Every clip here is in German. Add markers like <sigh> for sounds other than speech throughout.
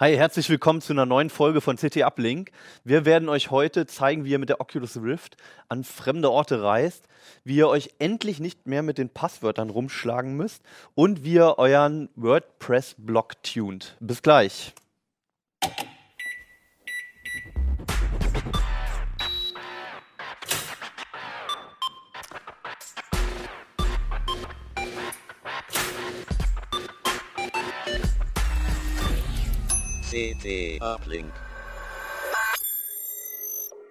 Hi, herzlich willkommen zu einer neuen Folge von CT Uplink. Wir werden euch heute zeigen, wie ihr mit der Oculus Rift an fremde Orte reist, wie ihr euch endlich nicht mehr mit den Passwörtern rumschlagen müsst und wie ihr euren WordPress-Blog tunt. Bis gleich. CT Uplink.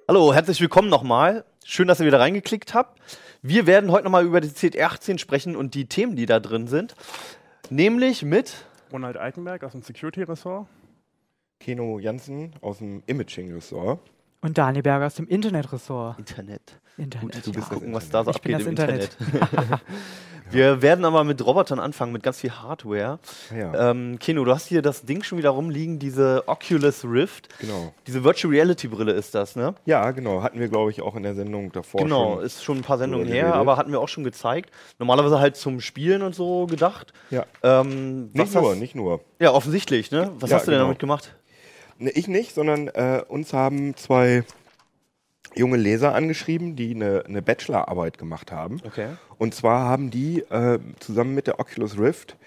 Hallo, herzlich willkommen nochmal. Schön, dass ihr wieder reingeklickt habt. Wir werden heute nochmal über die CT18 sprechen und die Themen, die da drin sind. Nämlich mit Ronald Eikenberg aus dem Security-Ressort. Keno Jansen aus dem Imaging-Ressort. Und Daniel Berger aus dem Internet-Ressort. Internet. Internet. Gut, du bist ja. gucken, was da so Ich bin abgeht das im Internet. <laughs> Wir werden aber mit Robotern anfangen, mit ganz viel Hardware. Ja, Ähm, Keno, du hast hier das Ding schon wieder rumliegen, diese Oculus Rift. genau. Diese Virtual Reality Brille ist das, ne? Ja, genau. Hatten wir, glaube ich, auch in der Sendung davor genau, schon. ist schon ein paar Sendungen her, aber hatten wir auch schon gezeigt. Normalerweise halt zum Spielen und so gedacht. Ja. Ähm, Nicht was nur, hast- nicht nur. Ja, offensichtlich, ne? Was Ja, hast du denn genau. damit gemacht? Ne, ich nicht, sondern äh, uns haben zwei junge Leser angeschrieben, die eine, eine Bachelorarbeit gemacht haben. Okay. Und zwar haben die äh, zusammen mit der Oculus Rift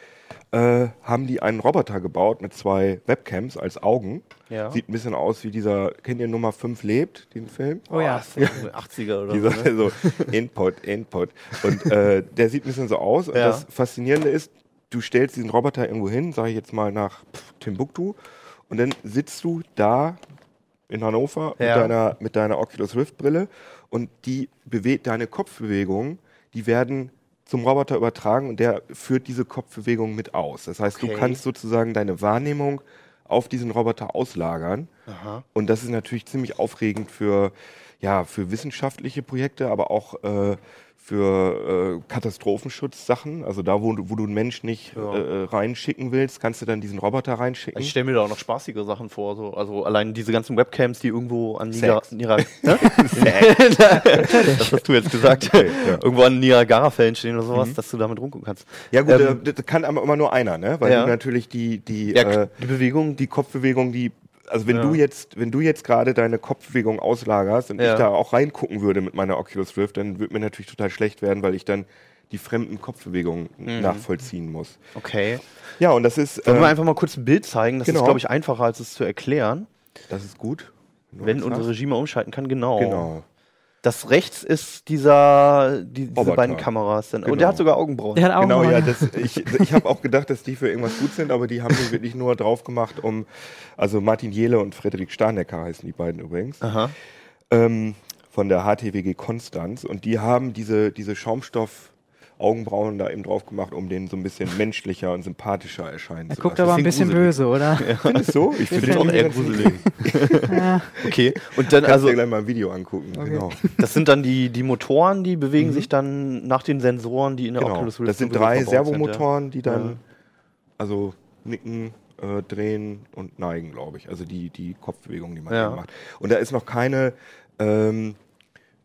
äh, haben die einen Roboter gebaut mit zwei Webcams als Augen. Ja. Sieht ein bisschen aus wie dieser, kennt ihr Nummer 5 lebt, den Film? Oh ja. das ist <laughs> so 80er oder Dieser so. Ne? so Input, Input. Und äh, der sieht ein bisschen so aus. Und Ja. das Faszinierende ist, du stellst diesen Roboter irgendwo hin, sage ich jetzt mal nach Timbuktu, und dann sitzt du da in Hannover Ja. mit, deiner, mit deiner Oculus Rift Brille und die bewegt deine Kopfbewegungen, die werden zum Roboter übertragen und der führt diese Kopfbewegung mit aus. Das heißt, Okay. du kannst sozusagen deine Wahrnehmung auf diesen Roboter auslagern. Aha. Und das ist natürlich ziemlich aufregend für, ja, für wissenschaftliche Projekte, aber auch äh, für äh, Katastrophenschutzsachen. Also da, wo, du- wo du einen Mensch nicht Ja. äh, reinschicken willst, kannst du dann diesen Roboter reinschicken. Ich stelle mir da auch noch spaßigere Sachen vor. So. Also allein diese ganzen Webcams, die irgendwo an Niagara... Sex. Niagara <laughs> <laughs> das hast du jetzt gesagt. Okay, ja. Irgendwo an Niagara-Fällen stehen oder sowas, dass du damit rumgucken kannst. ja gut, Ähm, äh, das kann aber immer nur einer, ne? Weil Ja. natürlich die, die, äh, die Bewegung, die Kopfbewegung, die also wenn Ja. du jetzt, wenn du jetzt gerade deine Kopfbewegung auslagerst und Ja. ich da auch reingucken würde mit meiner Oculus Rift, dann würde mir natürlich total schlecht werden, weil ich dann die fremden Kopfbewegungen Mhm. nachvollziehen muss. Okay. Ja, und das ist, Wollen wir äh, einfach mal kurz ein Bild zeigen? Das ist, genau. glaube ich, einfacher, als es zu erklären. das ist gut. Wenn das unsere. Regie mal umschalten kann, genau. Genau. Das rechts ist dieser, die, diese beiden Kameras. Dann. Und Genau. der hat sogar Augenbrauen. Der hat auch Genau, ja, das, ich, ich habe auch gedacht, dass die für irgendwas gut sind, aber die haben sich wirklich nur drauf gemacht, um, also Martin Jele und Frederik Starnecker heißen die beiden übrigens, Aha. ähm, von der HTWG Konstanz und die haben diese, diese Schaumstoff Augenbrauen da eben drauf gemacht, um den so ein bisschen menschlicher und sympathischer erscheinen Er zu guckt lassen. aber ein bisschen gruselig. böse, oder? Findest du? Ich Finde ich auch eher gruselig. ja. Okay. Und dann, Kannst also, dir gleich mal ein Video angucken. Genau. das sind dann die, die Motoren, die bewegen sich dann nach den Sensoren, die in der genau. Oculus Rift Das sind drei Servomotoren, die dann Ja. also nicken, äh, drehen und neigen, glaube ich. Also die, die Kopfbewegung, die man Ja. eben macht. Und da ist noch keine ähm,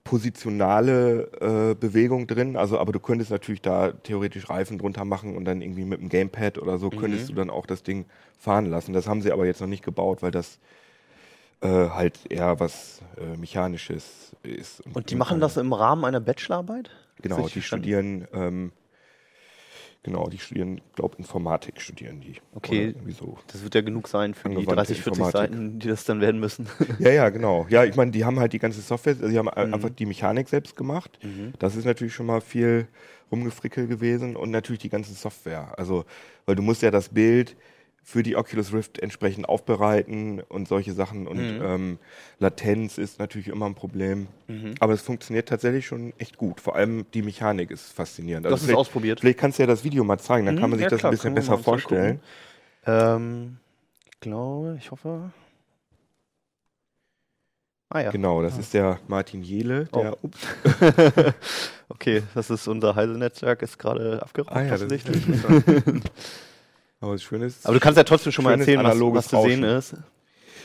positionale äh, Bewegung drin. Also, aber du könntest natürlich da theoretisch Reifen drunter machen und dann irgendwie mit dem Gamepad oder so Mhm. könntest du dann auch das Ding fahren lassen. Das haben sie aber jetzt noch nicht gebaut, weil das äh, halt eher was äh, Mechanisches ist. Und die machen das im Rahmen einer Bachelorarbeit? Genau, die verstanden? studieren, ähm, genau, die studieren, glaube Informatik studieren die. Okay. So. Das wird ja genug sein für die Angewandte 30, 40 Informatik. Seiten, die das dann werden müssen. <laughs> Ja, ja, genau. Ja, ich meine, die haben halt die ganze Software, also die haben Mhm. einfach die Mechanik selbst gemacht. Das ist natürlich schon mal viel rumgefrickelt gewesen und natürlich die ganze Software. Also, weil du musst ja das Bild für die Oculus Rift entsprechend aufbereiten und solche Sachen und Mhm. ähm, Latenz ist natürlich immer ein Problem. Aber es funktioniert tatsächlich schon echt gut. Vor allem die Mechanik ist faszinierend. Du hast es vielleicht- ausprobiert. Vielleicht kannst du ja das Video mal zeigen, dann Mhm, kann man sich ja, das klar, ein bisschen besser vorstellen. Ähm, ich glaube, ich hoffe. Ah ja. Genau, das ist der Martin Jele, Oh. der ups, <laughs> okay, das ist unser Heise-Netzwerk, ist gerade abgeraucht. Ah ja, das ist. <laughs> aber das Schöne ist, Aber du kannst ja trotzdem schon mal erzählen, was, was zu sehen ist.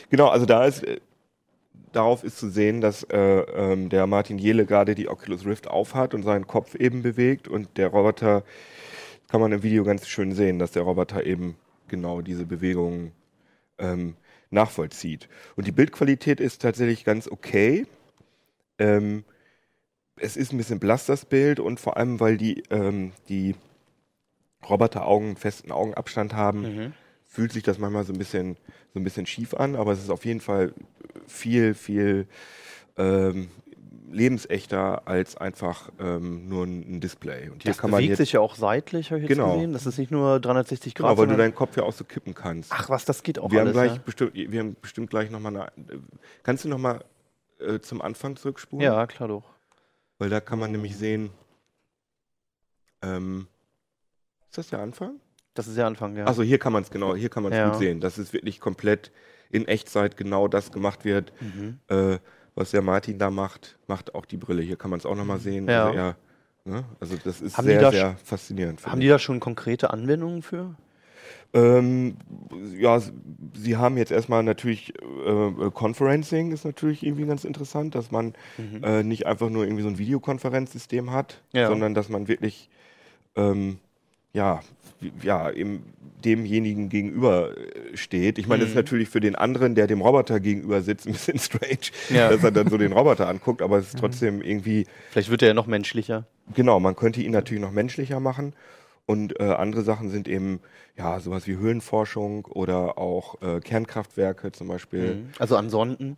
Genau, also da ist, äh, darauf ist zu sehen, dass äh, ähm, der Martin Jele gerade die Oculus Rift aufhat und seinen Kopf eben bewegt und der Roboter, kann man im Video ganz schön sehen, dass der Roboter eben genau diese Bewegungen ähm, nachvollzieht. Und die Bildqualität ist tatsächlich ganz okay. Ähm, es ist ein bisschen blass, das Bild, und vor allem, weil die, ähm, die Roboteraugen einen festen Augenabstand haben, Mhm. fühlt sich das manchmal so ein bisschen, so ein bisschen schief an, aber es ist auf jeden Fall viel, viel ähm, lebensechter als einfach ähm, nur ein, Display. Und hier Das kann man bewegt jetzt, sich ja auch seitlich, habe ich jetzt Genau. gesehen. Das ist nicht nur 360 Grad. genau, weil du deinen Kopf ja auch so kippen kannst. Ach was, das geht auch wir alles. haben gleich ja. bestimmt, wir haben bestimmt gleich nochmal eine. Kannst du nochmal äh, zum Anfang zurückspulen? ja, klar doch. Weil da kann man nämlich sehen. Ähm, ist das der Anfang? Das ist der Anfang, ja. Also hier kann man es genau, hier kann man es Ja. gut sehen, dass es wirklich komplett in Echtzeit genau das gemacht wird, Mhm. äh, was der Martin da macht, macht auch die Brille. Hier kann man es auch nochmal sehen. Ja. Also, er, ne? also das ist Haben sehr, da sehr faszinierend. Haben ich. die da schon konkrete Anwendungen für? Ähm, ja, sie haben jetzt erstmal natürlich äh, Conferencing ist natürlich irgendwie ganz interessant, dass man Mhm. äh, nicht einfach nur irgendwie so ein Videokonferenzsystem hat, Ja. sondern dass man wirklich ähm, ja, ja, eben demjenigen gegenüber äh, steht. Ich meine, das ist Mhm. natürlich für den anderen, der dem Roboter gegenüber sitzt, ein bisschen <laughs> strange, Ja. dass er dann so den Roboter anguckt, aber es ist trotzdem irgendwie Vielleicht wird er ja noch menschlicher. Genau, man könnte ihn natürlich noch menschlicher machen. Und äh, andere Sachen sind eben, ja, sowas wie Höhlenforschung oder auch äh, Kernkraftwerke zum Beispiel, Mhm. Also an Sonden.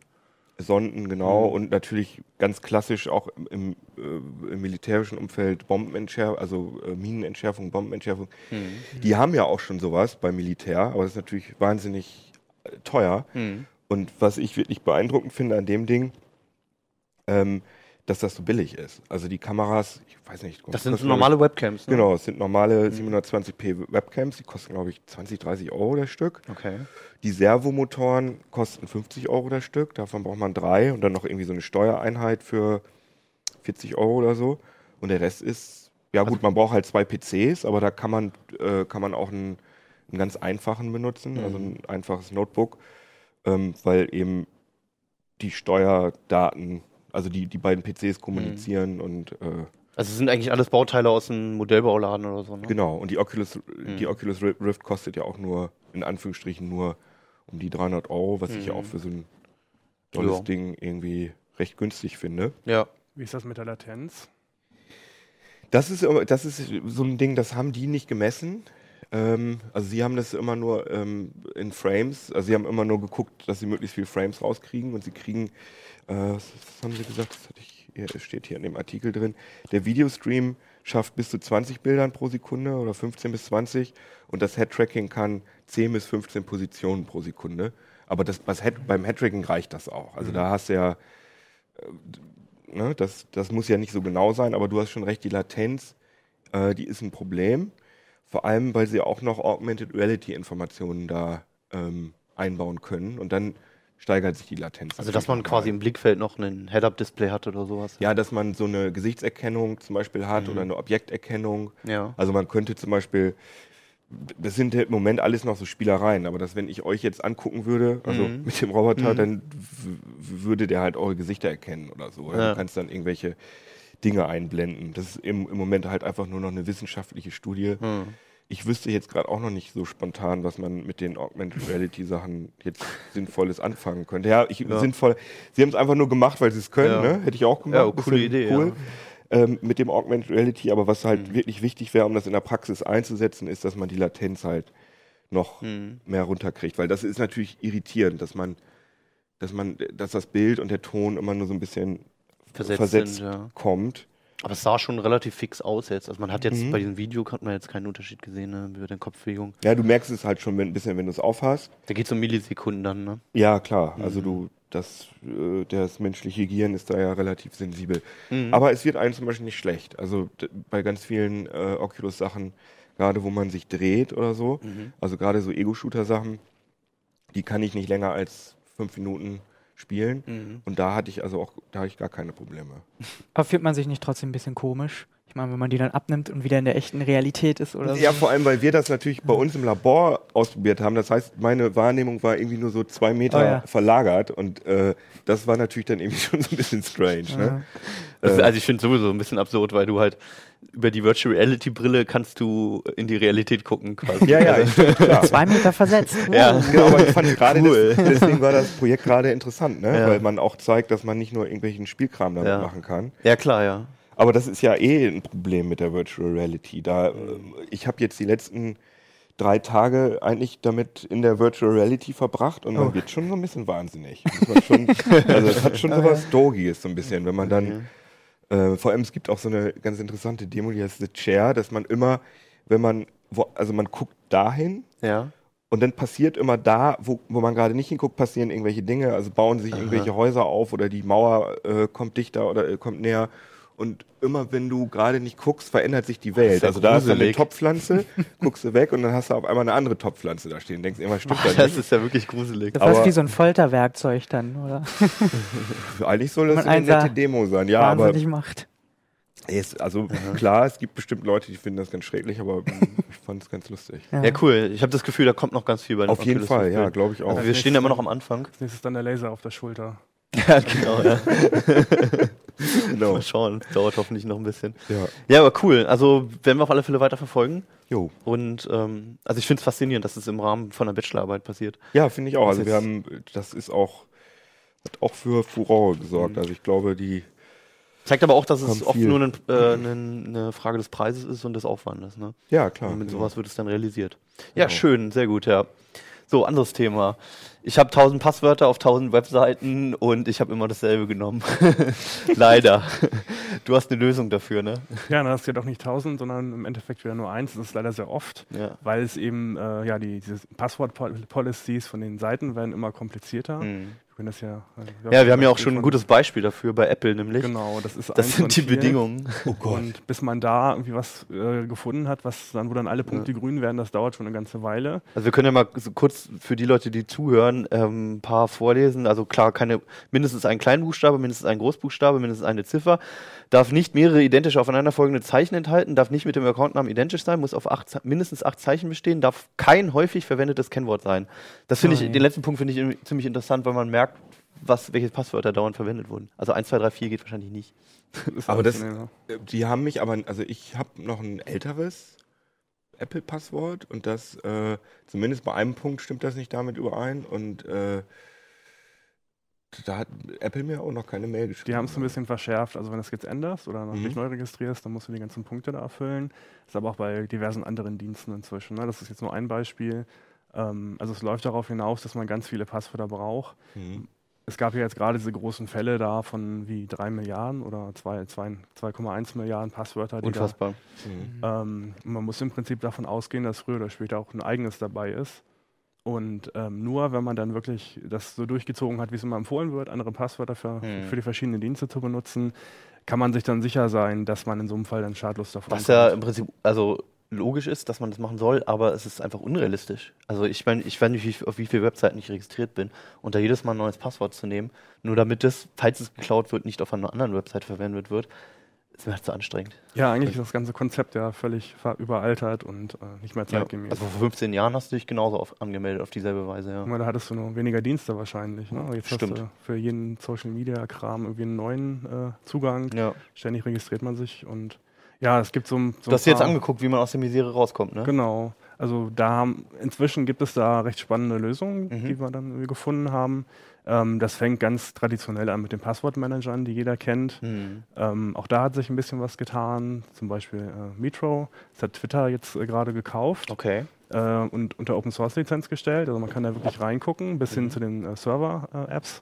Sonden, genau. Mhm. Und natürlich ganz klassisch auch im, äh, im militärischen Umfeld Bombenentschärfung, also äh, Minenentschärfung, Bombenentschärfung. Mhm. Die haben ja auch schon sowas beim Militär, aber das ist natürlich wahnsinnig äh, teuer. Mhm. Und was ich wirklich beeindruckend finde an dem Ding, ähm, dass das so billig ist. Also die Kameras, ich weiß nicht, Das sind normale Webcams, ne? Genau, es sind normale 720p Webcams, die kosten, glaube ich, 20, 30 Euro das Stück. Okay. Die Servomotoren kosten 50 Euro das Stück, davon braucht man drei und dann noch irgendwie so eine Steuereinheit für 40 Euro oder so. Und der Rest ist, ja gut, man braucht halt zwei PCs, aber da kann man, äh, kann man auch einen, einen ganz einfachen benutzen, also ein einfaches Notebook, ähm, weil eben die Steuerdaten, also die, die beiden PCs kommunizieren und äh, Also es sind eigentlich alles Bauteile aus einem Modellbauladen oder so, ne? Genau, und die Oculus, Mhm. die Oculus Ri- Rift kostet ja auch nur, in Anführungsstrichen, nur um die 300 Euro, was ich ja Mhm. auch für so ein tolles Ja. Ding irgendwie recht günstig finde. Ja. Wie ist das mit der Latenz? Das ist, immer- das ist so ein Ding, das haben die nicht gemessen. Ähm, also sie haben das immer nur ähm, in Frames, also sie haben immer nur geguckt, dass sie möglichst viele Frames rauskriegen und sie kriegen, äh, was, haben sie gesagt, das hatte ich, hier, steht hier in dem Artikel drin, der Videostream schafft bis zu 20 Bildern pro Sekunde oder 15 bis 20 und das Head-Tracking kann 10 bis 15 Positionen pro Sekunde. Aber das, Head, beim Head-Tracking reicht das auch. Also da hast du ja, äh, ne, das, das muss ja nicht so genau sein, aber du hast schon recht, die Latenz, äh, die ist ein Problem. Vor allem, weil sie auch noch Augmented Reality Informationen da ähm, einbauen können und dann steigert sich die Latenz. Also dass man quasi im Blickfeld noch ein Head-Up-Display hat oder sowas. Ja, dass man so eine Gesichtserkennung zum Beispiel hat Mhm. oder eine Objekterkennung. Ja. Also man könnte zum Beispiel, das sind im Moment alles noch so Spielereien, aber dass wenn ich euch jetzt angucken würde, also Mhm. mit dem Roboter, Mhm. dann würde der halt eure Gesichter erkennen oder so. Oder Ja. du kannst dann irgendwelche Dinge einblenden. Das ist im, im Moment halt einfach nur noch eine wissenschaftliche Studie. Ich wüsste jetzt gerade auch noch nicht so spontan, was man mit den Augmented Reality Sachen jetzt Sinnvolles anfangen könnte. Ja, ich, Ja. sinnvoll. Sie haben es einfach nur gemacht, weil sie es können, Ja. ne? Hätte ich auch gemacht. Ja, coole Idee, Cool. Ähm, mit dem Augmented Reality, aber was halt Mhm. wirklich wichtig wäre, um das in der Praxis einzusetzen, ist, dass man die Latenz halt noch Hm. mehr runterkriegt. Weil das ist natürlich irritierend, dass man, dass man, dass das Bild und der Ton immer nur so ein bisschen Versetzt, versetzt sind, kommt. Aber es sah schon relativ fix aus jetzt. Also man hat jetzt Mhm. bei diesem Video hat man jetzt keinen Unterschied gesehen ne, über den Kopfbewegung. Ja, du merkst es halt schon wenn- ein bisschen, wenn du es aufhast. Da geht es um Millisekunden dann, ne? Ja, klar. Also Mhm. du, das, äh, das menschliche Gehirn ist da ja relativ sensibel. Mhm. Aber es wird einem zum Beispiel nicht schlecht. Also bei ganz vielen äh, Oculus-Sachen, gerade wo man sich dreht oder so, Mhm. also gerade so Ego-Shooter-Sachen, die kann ich nicht länger als fünf Minuten spielen. Mhm. Und da hatte ich also auch, da hatte ich gar keine Probleme. Aber fühlt man sich nicht trotzdem ein bisschen komisch? Ich meine, wenn man die dann abnimmt und wieder in der echten Realität ist oder Ja, so. vor allem, weil wir das natürlich bei uns im Labor ausprobiert haben. Das heißt, meine Wahrnehmung war irgendwie nur so zwei Meter Oh ja. verlagert und äh, das war natürlich dann irgendwie <laughs> schon so ein bisschen strange. Ne? Das, Äh, also ich finde sowieso ein bisschen absurd, weil du halt über die Virtual Reality Brille kannst du in die Realität gucken quasi. ja, ja, Also, stimmt, klar. <laughs> Zwei Meter versetzt. Ja. Wow. Genau, aber ich fand gerade Cool. des, deswegen war das Projekt gerade interessant, ne? Ja. weil man auch zeigt, dass man nicht nur irgendwelchen Spielkram damit Ja. machen kann. ja, klar, ja. Aber das ist ja eh ein Problem mit der Virtual Reality. Da, äh, ich habe jetzt die letzten drei Tage eigentlich damit in der Virtual Reality verbracht und man Oh. wird schon so ein bisschen wahnsinnig. Man schon, <laughs> also es hat schon so was Dogiges so ein bisschen, wenn man dann, äh, vor allem es gibt auch so eine ganz interessante Demo, die heißt The Chair, dass man immer, wenn man, wo, also man guckt dahin Ja. und dann passiert immer da, wo, wo man gerade nicht hinguckt, passieren irgendwelche Dinge. Also bauen sich irgendwelche Häuser auf oder die Mauer äh, kommt dichter oder äh, kommt näher. Und immer wenn du gerade nicht guckst, verändert sich die Welt. ja also da ist dann eine. Topfpflanze, <laughs> guckst du weg und dann hast du auf einmal eine andere Topfpflanze da stehen. Denkst irgendwas stimmt da Das nicht. ist ja wirklich gruselig. Das ist wie so ein Folterwerkzeug dann, oder? <laughs> Eigentlich soll das eine nette Demo sein. Ja, aber Wahnsinnig macht. es, also klar, es gibt bestimmt Leute, die finden das ganz schrecklich, aber <laughs> ich fand es ganz lustig. Ja, cool. Ich habe das Gefühl, da kommt noch ganz viel bei den Auf jeden Oculus Fall, ja, glaube ich auch. Also wir stehen ja immer noch am Anfang. Als nächstes dann der Laser auf der Schulter. Ja, genau, ja. <laughs> Genau. Mal schauen. Dauert hoffentlich noch ein bisschen. Ja. Ja, aber cool. Also werden wir auf alle Fälle weiter verfolgen. Jo. Und ähm, also ich finde es faszinierend, dass es im Rahmen von der Bachelorarbeit passiert. Ja, finde ich auch. Also wir haben, das ist auch, hat auch für Furore gesorgt. Also ich glaube, die, Zeigt aber auch, dass es oft viel. nur eine, äh, <clears throat> eine Frage des Preises ist und des Aufwandes. Ne? ja klar. Und mit genau. sowas wird es dann realisiert. Ja, Genau. schön, sehr gut, ja. So, anderes Thema. Ich habe tausend Passwörter auf tausend Webseiten und ich habe immer dasselbe genommen. <laughs> Leider. Du hast eine Lösung dafür, ne? Ja, das ist ja doch nicht 1000, sondern im Endeffekt wieder nur eins. Das ist leider sehr oft, Ja. weil es eben, äh, ja, die diese Passwort-Policies von den Seiten werden immer komplizierter. Mhm. Wir können das ja. Ja, wir haben ja auch schon ein gutes Beispiel dafür bei Apple, nämlich. Genau, das ist Das sind die. Bedingungen. Oh Gott. Und bis man da irgendwie was äh, gefunden hat, was dann, wo dann alle Punkte grün werden, das dauert schon eine ganze Weile. Also wir können ja mal so kurz für die Leute, die zuhören, ähm, ein paar vorlesen. Also klar, keine mindestens ein Kleinbuchstabe, mindestens ein Großbuchstabe, mindestens eine Ziffer. Darf nicht mehrere identisch aufeinanderfolgende Zeichen enthalten, darf nicht mit dem Accountnamen identisch sein, muss auf acht, mindestens acht Zeichen bestehen, darf kein häufig verwendetes Kennwort sein. Das finde Oh ich, je. den letzten Punkt finde ich ziemlich interessant, weil man merkt, was, welche Passwörter dauernd verwendet wurden. Also 1, 2, 3, 4 geht wahrscheinlich nicht. <laughs> Ist Aber das- Äh, Die haben mich aber, also ich habe noch ein älteres Apple-Passwort und das, äh, zumindest bei einem Punkt stimmt das nicht damit überein und äh, da hat Apple mir auch noch keine Mail geschrieben. Die haben es ein bisschen verschärft. Also wenn du es jetzt änderst oder noch Mhm. dich neu registrierst, dann musst du die ganzen Punkte da erfüllen. Das ist aber auch bei diversen anderen Diensten inzwischen. Ne? Das ist jetzt nur ein Beispiel. Ähm, also es läuft darauf hinaus, dass man ganz viele Passwörter braucht. Mhm. Es gab ja jetzt gerade diese großen Fälle da von wie drei Milliarden oder zwei- zwei- 2,1 Milliarden Passwörter. Die Unfassbar. Mhm. Da, ähm, man muss im Prinzip davon ausgehen, dass früher oder später auch ein eigenes dabei ist. Und ähm, nur wenn man dann wirklich das so durchgezogen hat, wie es immer empfohlen wird, andere Passwörter für, Hm. für die verschiedenen Dienste zu benutzen, kann man sich dann sicher sein, dass man in so einem Fall dann schadlos davon Was ja im Prinzip, also logisch ist, dass man das machen soll, aber es ist einfach unrealistisch. Also ich meine, ich weiß nicht, auf wie viele Webseiten ich registriert bin und da jedes Mal ein neues Passwort zu nehmen, nur damit es, falls es geklaut wird, nicht auf einer anderen Website verwendet wird, ist mir halt zu anstrengend. Ja, eigentlich ist das ganze Konzept ja völlig überaltert und äh, nicht mehr Ja. zeitgemäß. Also vor 15 Jahren hast du dich genauso auf, angemeldet auf dieselbe Weise, ja. Mal, da hattest du nur weniger Dienste wahrscheinlich. Ne? Jetzt Stimmt. hast du für jeden Social Media Kram irgendwie einen neuen äh, Zugang. ja. Ständig registriert man sich und ja, es gibt so, ein- so Du hast dir jetzt angeguckt, wie man aus der Misere rauskommt, ne? Genau. Also da haben, inzwischen gibt es da recht spannende Lösungen, Mhm. die wir dann gefunden haben. Ähm, das fängt ganz traditionell an mit den Passwortmanagern, die jeder kennt. Hm. Ähm, auch da hat sich ein bisschen was getan. Zum Beispiel äh, Metro. Das hat Twitter jetzt äh, gerade gekauft Okay. äh, und unter Open Source Lizenz gestellt. Also man kann da wirklich reingucken, bis Mhm. hin zu den äh, Server-Apps.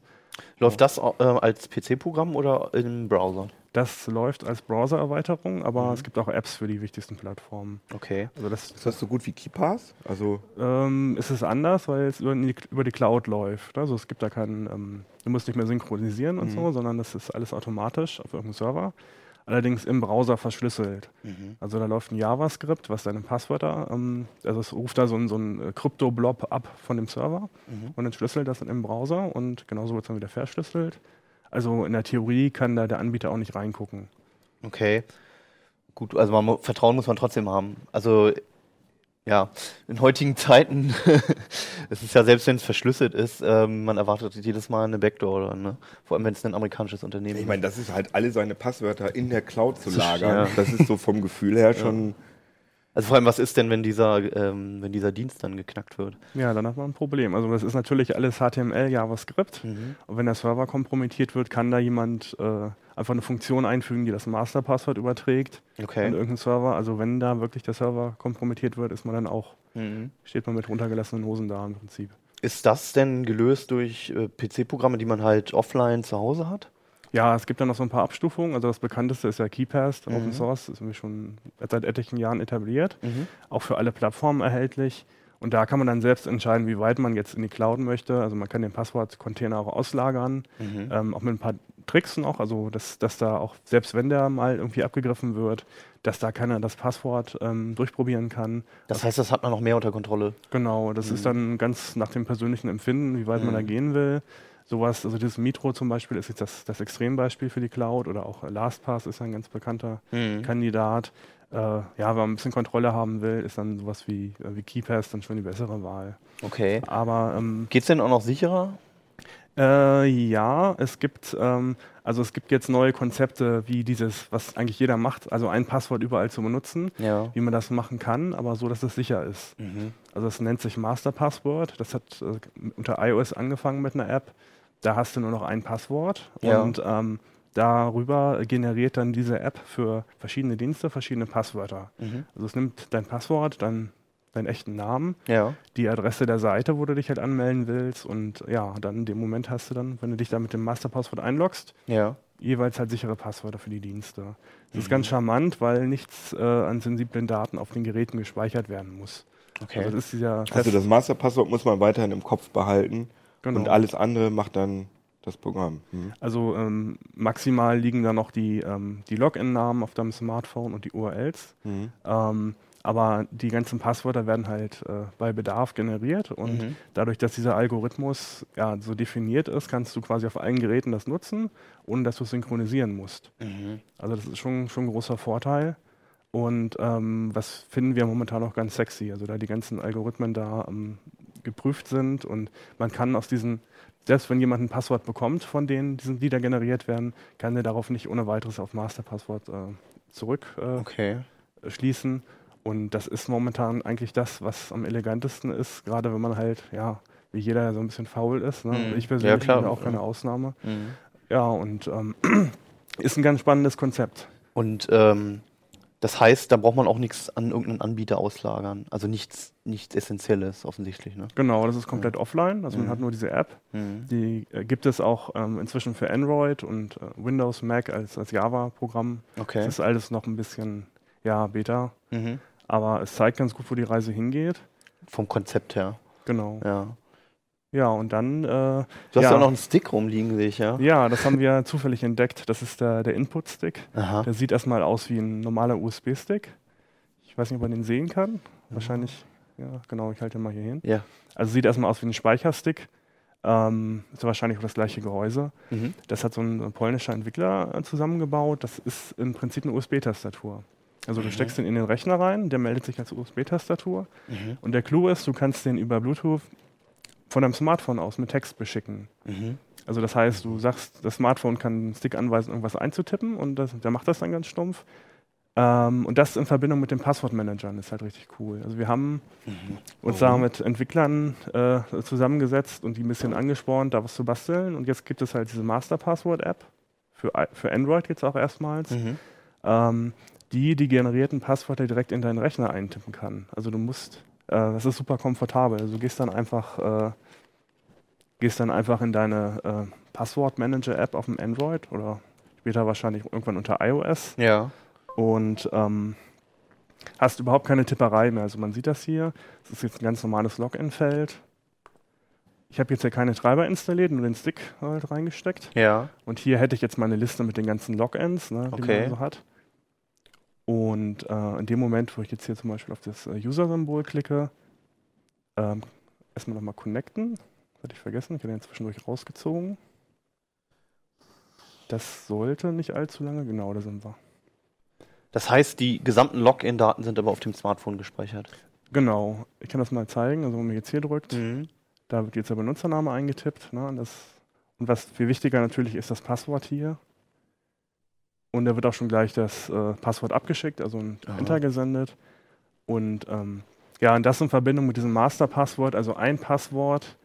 Läuft das äh, als PC-Programm oder im Browser? das läuft als Browser-Erweiterung, aber Mhm. es gibt auch Apps für die wichtigsten Plattformen. Okay. Also das Ist das so gut wie KeyPass? Also, ähm, ist es anders, weil es über die, über die Cloud läuft. Also es gibt da keinen, ähm, du musst nicht mehr synchronisieren und Mhm. so, sondern das ist alles automatisch auf irgendeinem Server. Allerdings im Browser verschlüsselt. Mhm. Also da läuft ein JavaScript, was deine Passwörter, ähm, also es ruft da so ein, so ein äh, Krypto-Blob ab von dem Server Mhm. und entschlüsselt das dann im Browser und genauso wird es dann wieder verschlüsselt. Also in der Theorie kann da der Anbieter auch nicht reingucken. Okay. Gut, also man, Vertrauen muss man trotzdem haben. Also ja, in heutigen Zeiten, <laughs> es ist ja selbst wenn es verschlüsselt ist, ähm, man erwartet jedes Mal eine Backdoor, oder, ne? Vor allem wenn es ein amerikanisches Unternehmen Ich meine, das ist halt alle seine Passwörter in der Cloud zu ist- lagern. ja. Das ist so vom Gefühl her <laughs> schon. Also vor allem, was ist denn, wenn dieser, ähm, wenn dieser Dienst dann geknackt wird? Ja, dann hat man ein Problem. Also das ist natürlich alles HTML, JavaScript. Mhm. Und wenn der Server kompromittiert wird, kann da jemand äh, einfach eine Funktion einfügen, die das Masterpasswort überträgt an Okay. irgendeinen Server. Also wenn da wirklich der Server kompromittiert wird, ist man dann auch, Mhm. steht man mit runtergelassenen Hosen da im Prinzip. Ist das denn gelöst durch äh, PC-Programme, die man halt offline zu Hause hat? Ja, es gibt dann noch so ein paar Abstufungen. Also das bekannteste ist ja KeyPass, Mhm. Open Source, ist irgendwie schon seit etlichen Jahren etabliert, Mhm. auch für alle Plattformen erhältlich. Und da kann man dann selbst entscheiden, wie weit man jetzt in die Cloud möchte. Also man kann den Passwortcontainer auch auslagern, Mhm. ähm, auch mit ein paar Tricks noch. Also dass, dass da auch, selbst wenn der mal irgendwie abgegriffen wird, dass da keiner das Passwort ähm, durchprobieren kann. Das heißt, das hat man noch mehr unter Kontrolle. Genau, das ist dann ganz nach dem persönlichen Empfinden, wie weit man da Mhm. gehen will. Sowas, also dieses Mitro zum Beispiel ist jetzt das, das Extrembeispiel für die Cloud oder auch LastPass ist ein ganz bekannter Mhm. Kandidat. Äh, ja, wenn man ein bisschen Kontrolle haben will, ist dann sowas wie, äh, wie KeyPass dann schon die bessere Wahl. Okay. Aber ähm, Geht's denn auch noch sicherer? Äh, ja, es gibt, ähm, also es gibt jetzt neue Konzepte, wie dieses, was eigentlich jeder macht, also ein Passwort überall zu benutzen, Ja. wie man das machen kann, aber so, dass es sicher ist. Mhm. Also es nennt sich Master Password. Das hat äh, unter iOS angefangen mit einer App. Da hast du nur noch ein Passwort Ja. und ähm, darüber generiert dann diese App für verschiedene Dienste verschiedene Passwörter. Mhm. Also es nimmt dein Passwort, dann deinen echten Namen, Ja. die Adresse der Seite, wo du dich halt anmelden willst und ja, dann in dem Moment hast du dann, wenn du dich da mit dem Masterpasswort einloggst, Ja. jeweils halt sichere Passwörter für die Dienste. Das Mhm. ist ganz charmant, weil nichts äh, an sensiblen Daten auf den Geräten gespeichert werden muss. Okay. Also das Also das Masterpasswort muss man weiterhin im Kopf behalten genau. und alles andere macht dann das Programm. Mhm. Also ähm, maximal liegen da noch die, ähm, die Login-Namen auf deinem Smartphone und die URLs. Mhm. Ähm, aber die ganzen Passwörter werden halt äh, bei Bedarf generiert und Mhm. dadurch, dass dieser Algorithmus ja, so definiert ist, kannst du quasi auf allen Geräten das nutzen, ohne dass du es synchronisieren musst. Mhm. Also das ist schon, schon ein großer Vorteil. Und ähm, was finden wir momentan auch ganz sexy, also da die ganzen Algorithmen da ähm, geprüft sind und man kann aus diesen, selbst wenn jemand ein Passwort bekommt von denen, diesen, die da generiert werden, kann er darauf nicht ohne weiteres auf Masterpasswort äh, zurückschließen. Okay. schließen. Und das ist momentan eigentlich das, was am elegantesten ist, gerade wenn man halt, ja, wie jeder so ein bisschen faul ist. Ne? Mhm. Ich Ja, persönlich klar. bin auch keine Ausnahme. Mhm. Ja, und ähm, <clears throat> ist ein ganz spannendes Konzept. Und ähm, das heißt, da braucht man auch nichts an irgendeinen Anbieter auslagern. Also nichts, nichts Essentielles offensichtlich, ne? Genau, das ist komplett offline. Also Mhm. man hat nur diese App. Mhm. Die äh, gibt es auch ähm, inzwischen für Android und äh, Windows, Mac als, als Java-Programm. Okay. Das ist alles noch ein bisschen, ja, Beta. Aber es zeigt ganz gut, wo die Reise hingeht. Vom Konzept her. Genau. Ja. Ja, und dann, äh, Du hast Ja. ja auch noch einen Stick rumliegen, sehe ich, ja? ja, das haben wir <laughs> zufällig entdeckt. Das ist der, der Input-Stick. Der sieht erstmal aus wie ein normaler USB-Stick. Ich weiß nicht, ob man den sehen kann. Wahrscheinlich, ja, genau, ich halte ihn mal hier hin. Ja. Also sieht erstmal aus wie ein Speicherstick. Ähm, ist wahrscheinlich auch das gleiche Gehäuse. Mhm. Das hat so ein polnischer Entwickler äh, zusammengebaut. Das ist im Prinzip eine USB-Tastatur. Also du steckst den in den Rechner rein, der meldet sich als USB-Tastatur. Mhm. Und der Clou ist, du kannst den über Bluetooth von deinem Smartphone aus mit Text beschicken. Mhm. Also das heißt, du sagst, das Smartphone kann den Stick anweisen, irgendwas einzutippen und das, der macht das dann ganz stumpf. Ähm, und das in Verbindung mit den Passwortmanagern ist halt richtig cool. Also wir haben uns da mit Entwicklern äh, zusammengesetzt und die ein bisschen angespornt, da was zu basteln. Und jetzt gibt es halt diese Master Password App für, für Android jetzt auch erstmals, Mhm. ähm, die die generierten Passwörter direkt in deinen Rechner eintippen kann. Also du musst, äh, das ist super komfortabel. Also du gehst dann einfach, äh, gehst dann einfach in deine äh, Passwortmanager-App auf dem Android oder später wahrscheinlich irgendwann unter iOS Ja. und ähm, hast überhaupt keine Tipperei mehr. Also man sieht das hier. Das ist jetzt ein ganz normales Login-Feld. Ich habe jetzt hier keine Treiber installiert, nur den Stick halt reingesteckt. Ja. Und hier hätte ich jetzt meine Liste mit den ganzen Logins, ne, die Okay. man so hat. Und äh, in dem Moment, wo ich jetzt hier zum Beispiel auf das äh, User-Symbol klicke, ähm, erstmal nochmal connecten. Das hatte ich vergessen, ich habe den zwischendurch rausgezogen. Das sollte nicht allzu lange, genau, da sind wir. Das heißt, die gesamten Login-Daten sind aber auf dem Smartphone gespeichert. Genau. Ich kann das mal zeigen. Also wenn man jetzt hier drückt, Mhm. da wird jetzt der Benutzername eingetippt. Ne? Und, das, und was viel wichtiger natürlich ist das Passwort hier. Und da wird auch schon gleich das äh, Passwort abgeschickt, also ein Aha. Enter gesendet. Und ähm, ja, und das in Verbindung mit diesem Masterpasswort, also ein Passwort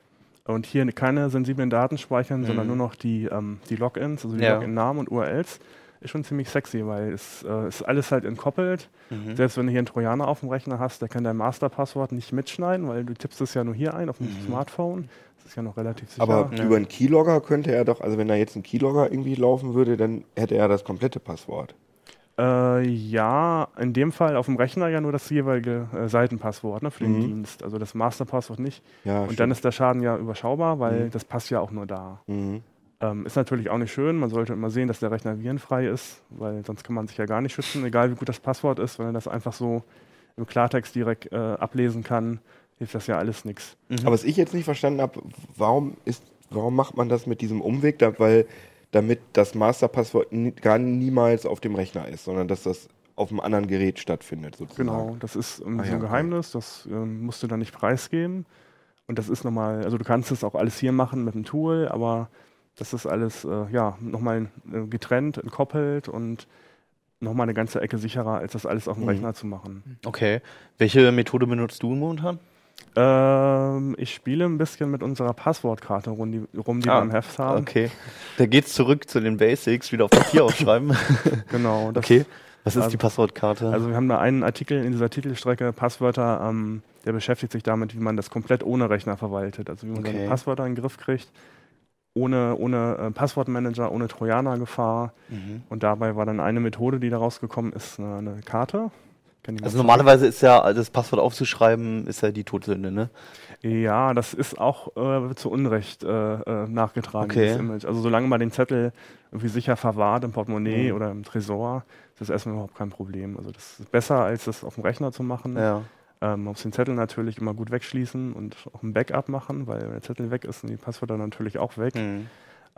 und hier keine sensiblen Daten speichern, Mhm. sondern nur noch die, ähm, die Logins, also die Ja. Login-Namen und URLs, ist schon ziemlich sexy, weil es äh, ist alles halt entkoppelt. Mhm. Selbst wenn du hier einen Trojaner auf dem Rechner hast, der kann dein Masterpasswort nicht mitschneiden, weil du tippst es ja nur hier ein auf dem Mhm. Smartphone. Das ist ja noch relativ sicher. Aber Ja. über einen Keylogger könnte er doch, also wenn da jetzt ein Keylogger irgendwie laufen würde, dann hätte er das komplette Passwort. Äh, ja, in dem Fall auf dem Rechner ja nur das jeweilige äh, Seitenpasswort ne, für den Mhm. Dienst. Also das Masterpasswort nicht. Ja, Und dann ist der Schaden ja überschaubar, weil Mhm. das passt ja auch nur da. Mhm. Ähm, ist natürlich auch nicht schön. Man sollte immer sehen, dass der Rechner virenfrei ist, weil sonst kann man sich ja gar nicht schützen, egal wie gut das Passwort ist. Wenn er das einfach so im Klartext direkt äh, ablesen kann, hilft das ja alles nichts. Mhm. Aber was ich jetzt nicht verstanden habe, warum ist, warum macht man das mit diesem Umweg, da, weil damit das Masterpasswort gar niemals auf dem Rechner ist, sondern dass das auf einem anderen Gerät stattfindet, sozusagen. Genau, das ist ähm, Ah so ja, ein okay. Geheimnis, das ähm, musst du dann nicht preisgeben. Und das ist nochmal, also du kannst es auch alles hier machen mit dem Tool, aber das ist alles äh, ja nochmal äh, getrennt, entkoppelt und nochmal eine ganze Ecke sicherer, als das alles auf dem Mhm. Rechner zu machen. Okay. Welche Methode benutzt du momentan? Ähm, ich spiele ein bisschen mit unserer Passwortkarte rum, die, rum, die Ah, wir im Heft haben. Okay. Da geht's zurück zu den Basics, wieder auf Papier <laughs> aufschreiben. <laughs> Genau. Das, okay. Was ist also- die Passwortkarte? Also wir haben da einen Artikel in dieser Titelstrecke, Passwörter, ähm, der beschäftigt sich damit, wie man das komplett ohne Rechner verwaltet. Also wie man Okay. seine Passwörter in den Griff kriegt, ohne, ohne äh, Passwortmanager, ohne Trojanergefahr. mhm. Und dabei war dann eine Methode, die da rausgekommen ist, eine, eine Karte. Also normalerweise ist ja das Passwort aufzuschreiben, ist ja die Todsünde, ne? Ja, das ist auch äh, zu Unrecht äh, äh, nachgetragen, Okay. Image. Also solange man den Zettel irgendwie sicher verwahrt im Portemonnaie Mhm. oder im Tresor, ist das erstmal überhaupt kein Problem. Also das ist besser, als das auf dem Rechner zu machen. Ja. Ähm, man muss den Zettel natürlich immer gut wegschließen und auch ein Backup machen, weil wenn der Zettel weg ist, sind die Passwörter natürlich auch weg. Mhm.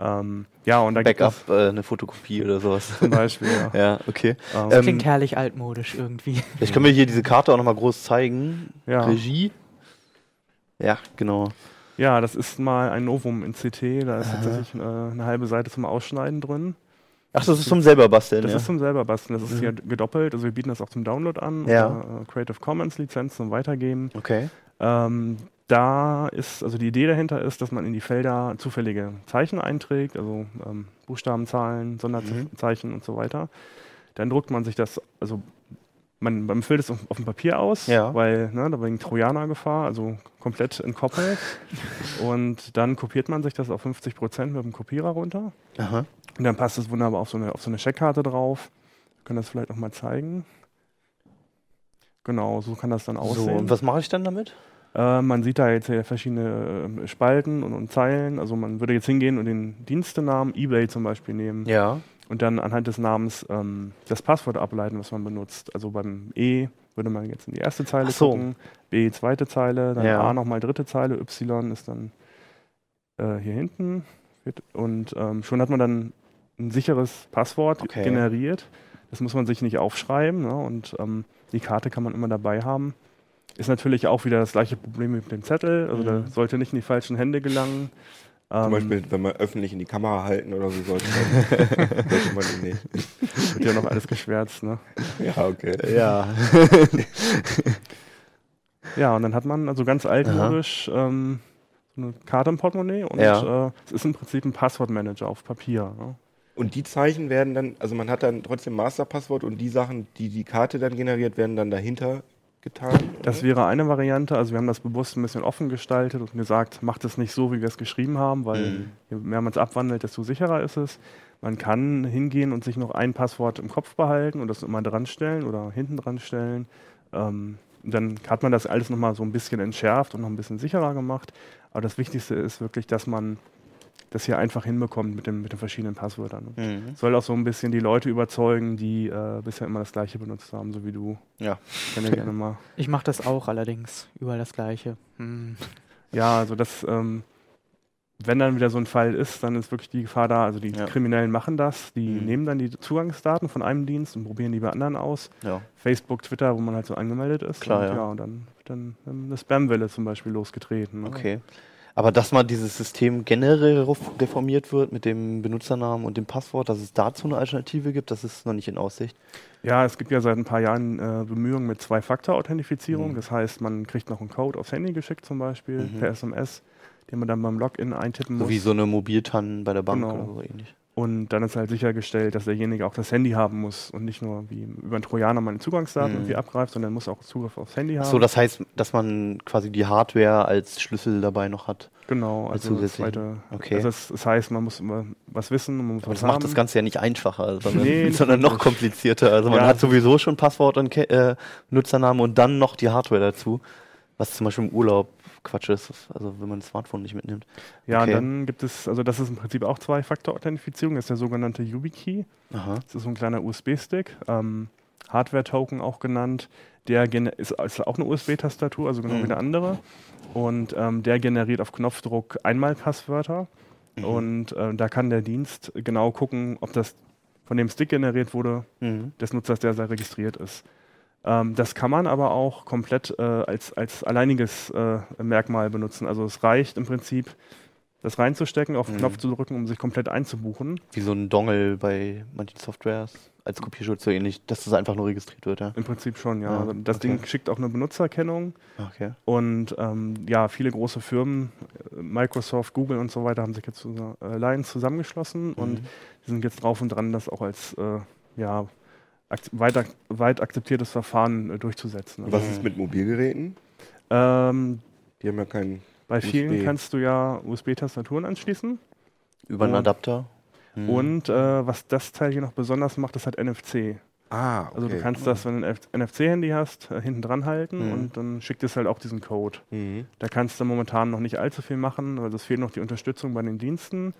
Ähm, ja, und da Backup, gibt äh, eine Fotokopie oder sowas. es <laughs> zum Beispiel. Ja. ja, okay. Ähm, Ähm, Klingt herrlich altmodisch irgendwie. Vielleicht können wir hier diese Karte auch nochmal groß zeigen. Ja. Regie. Ja, genau. ja, das ist mal ein Novum in CT. Da ist tatsächlich äh, eine halbe Seite zum Ausschneiden drin. Ach, das ist zum selber basteln, Das ja. ist zum selber basteln. Das ist Mhm. hier gedoppelt. Also wir bieten das auch zum Download an. Ja. Äh, Creative Commons Lizenz zum Weitergeben. okay. Ähm, da ist, also die Idee dahinter ist, dass man in die Felder zufällige Zeichen einträgt, also ähm, Buchstaben, Zahlen, Sonderzeichen und so weiter. Dann druckt man sich das, also man, man füllt es auf, auf dem Papier aus, Ja. weil ne, da wegen Trojanergefahr, also komplett entkoppelt. <laughs> und dann kopiert man sich das auf 50 Prozent mit dem Kopierer runter. Aha. Und dann passt es wunderbar auf so eine, auf so eine Checkkarte drauf. Wir können das vielleicht noch mal zeigen. Genau, so kann das dann So, aussehen. und was mache ich dann damit? Äh, man sieht da jetzt hier verschiedene äh, Spalten und, und Zeilen. Also man würde jetzt hingehen und den Dienstenamen eBay zum Beispiel nehmen Ja. Und dann anhand des Namens ähm, das Passwort ableiten, was man benutzt. Also beim E würde man jetzt in die erste Zeile Ach so. gucken, B zweite Zeile, dann Ja. A nochmal dritte Zeile, Y ist dann äh, hier hinten. Und ähm, schon hat man dann ein sicheres Passwort Okay. generiert. Das muss man sich nicht aufschreiben. Ne? Und ähm, die Karte kann man immer dabei haben. Ist natürlich auch wieder das gleiche Problem mit dem Zettel. Also Mhm. der sollte nicht in die falschen Hände gelangen. Zum Ähm, Beispiel, wenn man öffentlich in die Kamera halten oder so, sollte man, <laughs> sollte man ihn nicht. wird ja noch alles geschwärzt. Ne? Ja, okay. Ja. <laughs> Ja, und dann hat man also ganz altmodisch ähm, so eine Karte im Portemonnaie und Ja. äh, es ist im Prinzip ein Passwortmanager auf Papier. Ne? Und die Zeichen werden dann, also man hat dann trotzdem Masterpasswort und die Sachen, die die Karte dann generiert, werden dann dahinter getan. Das wäre eine Variante. Also wir haben das bewusst ein bisschen offen gestaltet und gesagt, macht es nicht so, wie wir es geschrieben haben, weil Mhm. je mehr man es abwandelt, desto sicherer ist es. Man kann hingehen und sich noch ein Passwort im Kopf behalten und das immer dran stellen oder hinten dran stellen. Ähm, dann hat man das alles nochmal so ein bisschen entschärft und noch ein bisschen sicherer gemacht. Aber das Wichtigste ist wirklich, dass man das hier einfach hinbekommt mit, dem, mit den verschiedenen Passwörtern. Mhm. Soll auch so ein bisschen die Leute überzeugen, die äh, bisher immer das gleiche benutzt haben, so wie du. Ja. Ja gerne mal. <laughs> Ich mache das auch allerdings. Überall das Gleiche. Hm. Ja, also das, ähm, wenn dann wieder so ein Fall ist, dann ist wirklich die Gefahr da, also die Ja. Kriminellen machen das, die Mhm. nehmen dann die Zugangsdaten von einem Dienst und probieren die bei anderen aus. Ja. Facebook, Twitter, wo man halt so angemeldet ist. Klar, und, ja. ja. Und dann wird dann ähm, eine Spamwelle zum Beispiel losgetreten. Ne? Okay. Aber dass mal dieses System generell ref- reformiert wird mit dem Benutzernamen und dem Passwort, dass es dazu eine Alternative gibt, das ist noch nicht in Aussicht. Ja, es gibt ja seit ein paar Jahren äh, Bemühungen mit Zwei-Faktor-Authentifizierung. Mhm. Das heißt, man kriegt noch einen Code aufs Handy geschickt zum Beispiel, Mhm. per SMS, den man dann beim Login eintippen So muss. wie so eine Mobiltan bei der Bank Genau. oder so ähnlich. Und dann ist halt sichergestellt, dass derjenige auch das Handy haben muss und nicht nur wie über einen Trojaner meine Zugangsdaten Mhm. irgendwie abgreift, sondern muss auch Zugriff aufs Handy haben. So, das heißt, dass man quasi die Hardware als Schlüssel dabei noch hat. genau, also das zweite. Okay. Also das, das heißt, man muss immer was wissen, man muss Aber das macht haben. das Ganze ja nicht einfacher, <laughs> sondern, Nee, sondern noch komplizierter. Also man Ja. hat sowieso schon Passwort und äh, Nutzername und dann noch die Hardware dazu. Was zum Beispiel im Urlaub Quatsch ist, also wenn man ein Smartphone nicht mitnimmt. Ja, Okay. dann gibt es, also das ist im Prinzip auch Zwei-Faktor-Authentifizierung, das ist der sogenannte YubiKey. Aha. Das ist so ein kleiner USB-Stick, ähm, Hardware-Token auch genannt. Der ist, ist auch eine USB-Tastatur, also genau Mhm. wie eine andere. Und ähm, der generiert auf Knopfdruck Einmalpasswörter. Mhm. Und äh, da kann der Dienst genau gucken, ob das von dem Stick generiert wurde, Mhm. des Nutzers, der da registriert ist. Ähm, das kann man aber auch komplett äh, als, als alleiniges äh, Merkmal benutzen. Also es reicht im Prinzip, das reinzustecken, auf den Mhm. Knopf zu drücken, um sich komplett einzubuchen. Wie so ein Dongle bei manchen Softwares als Kopierschutz so ähnlich, dass das einfach nur registriert wird, ja. Im Prinzip schon, ja. Ah, Also das okay. Ding schickt auch eine Benutzerkennung Okay. und ähm, ja, viele große Firmen, äh, Microsoft, Google und so weiter, haben sich jetzt zu äh, Alliance zusammengeschlossen und Mhm. die sind jetzt drauf und dran, das auch als äh, ja, ak weit, ak weit akzeptiertes Verfahren äh, durchzusetzen. Und was ist mit Mobilgeräten? Ähm, Die haben ja keinen. bei USB. vielen kannst du ja USB-Tastaturen anschließen. Über einen Und- Adapter. Mhm. Und äh, was das Teil hier noch besonders macht, das hat NFC. Ah, okay. Also du kannst das, wenn du ein NFC-Handy hast, äh, hinten dran halten Mhm. und dann schickt es halt auch diesen Code. Mhm. Da kannst du momentan noch nicht allzu viel machen, weil es fehlt noch die Unterstützung bei den Diensten.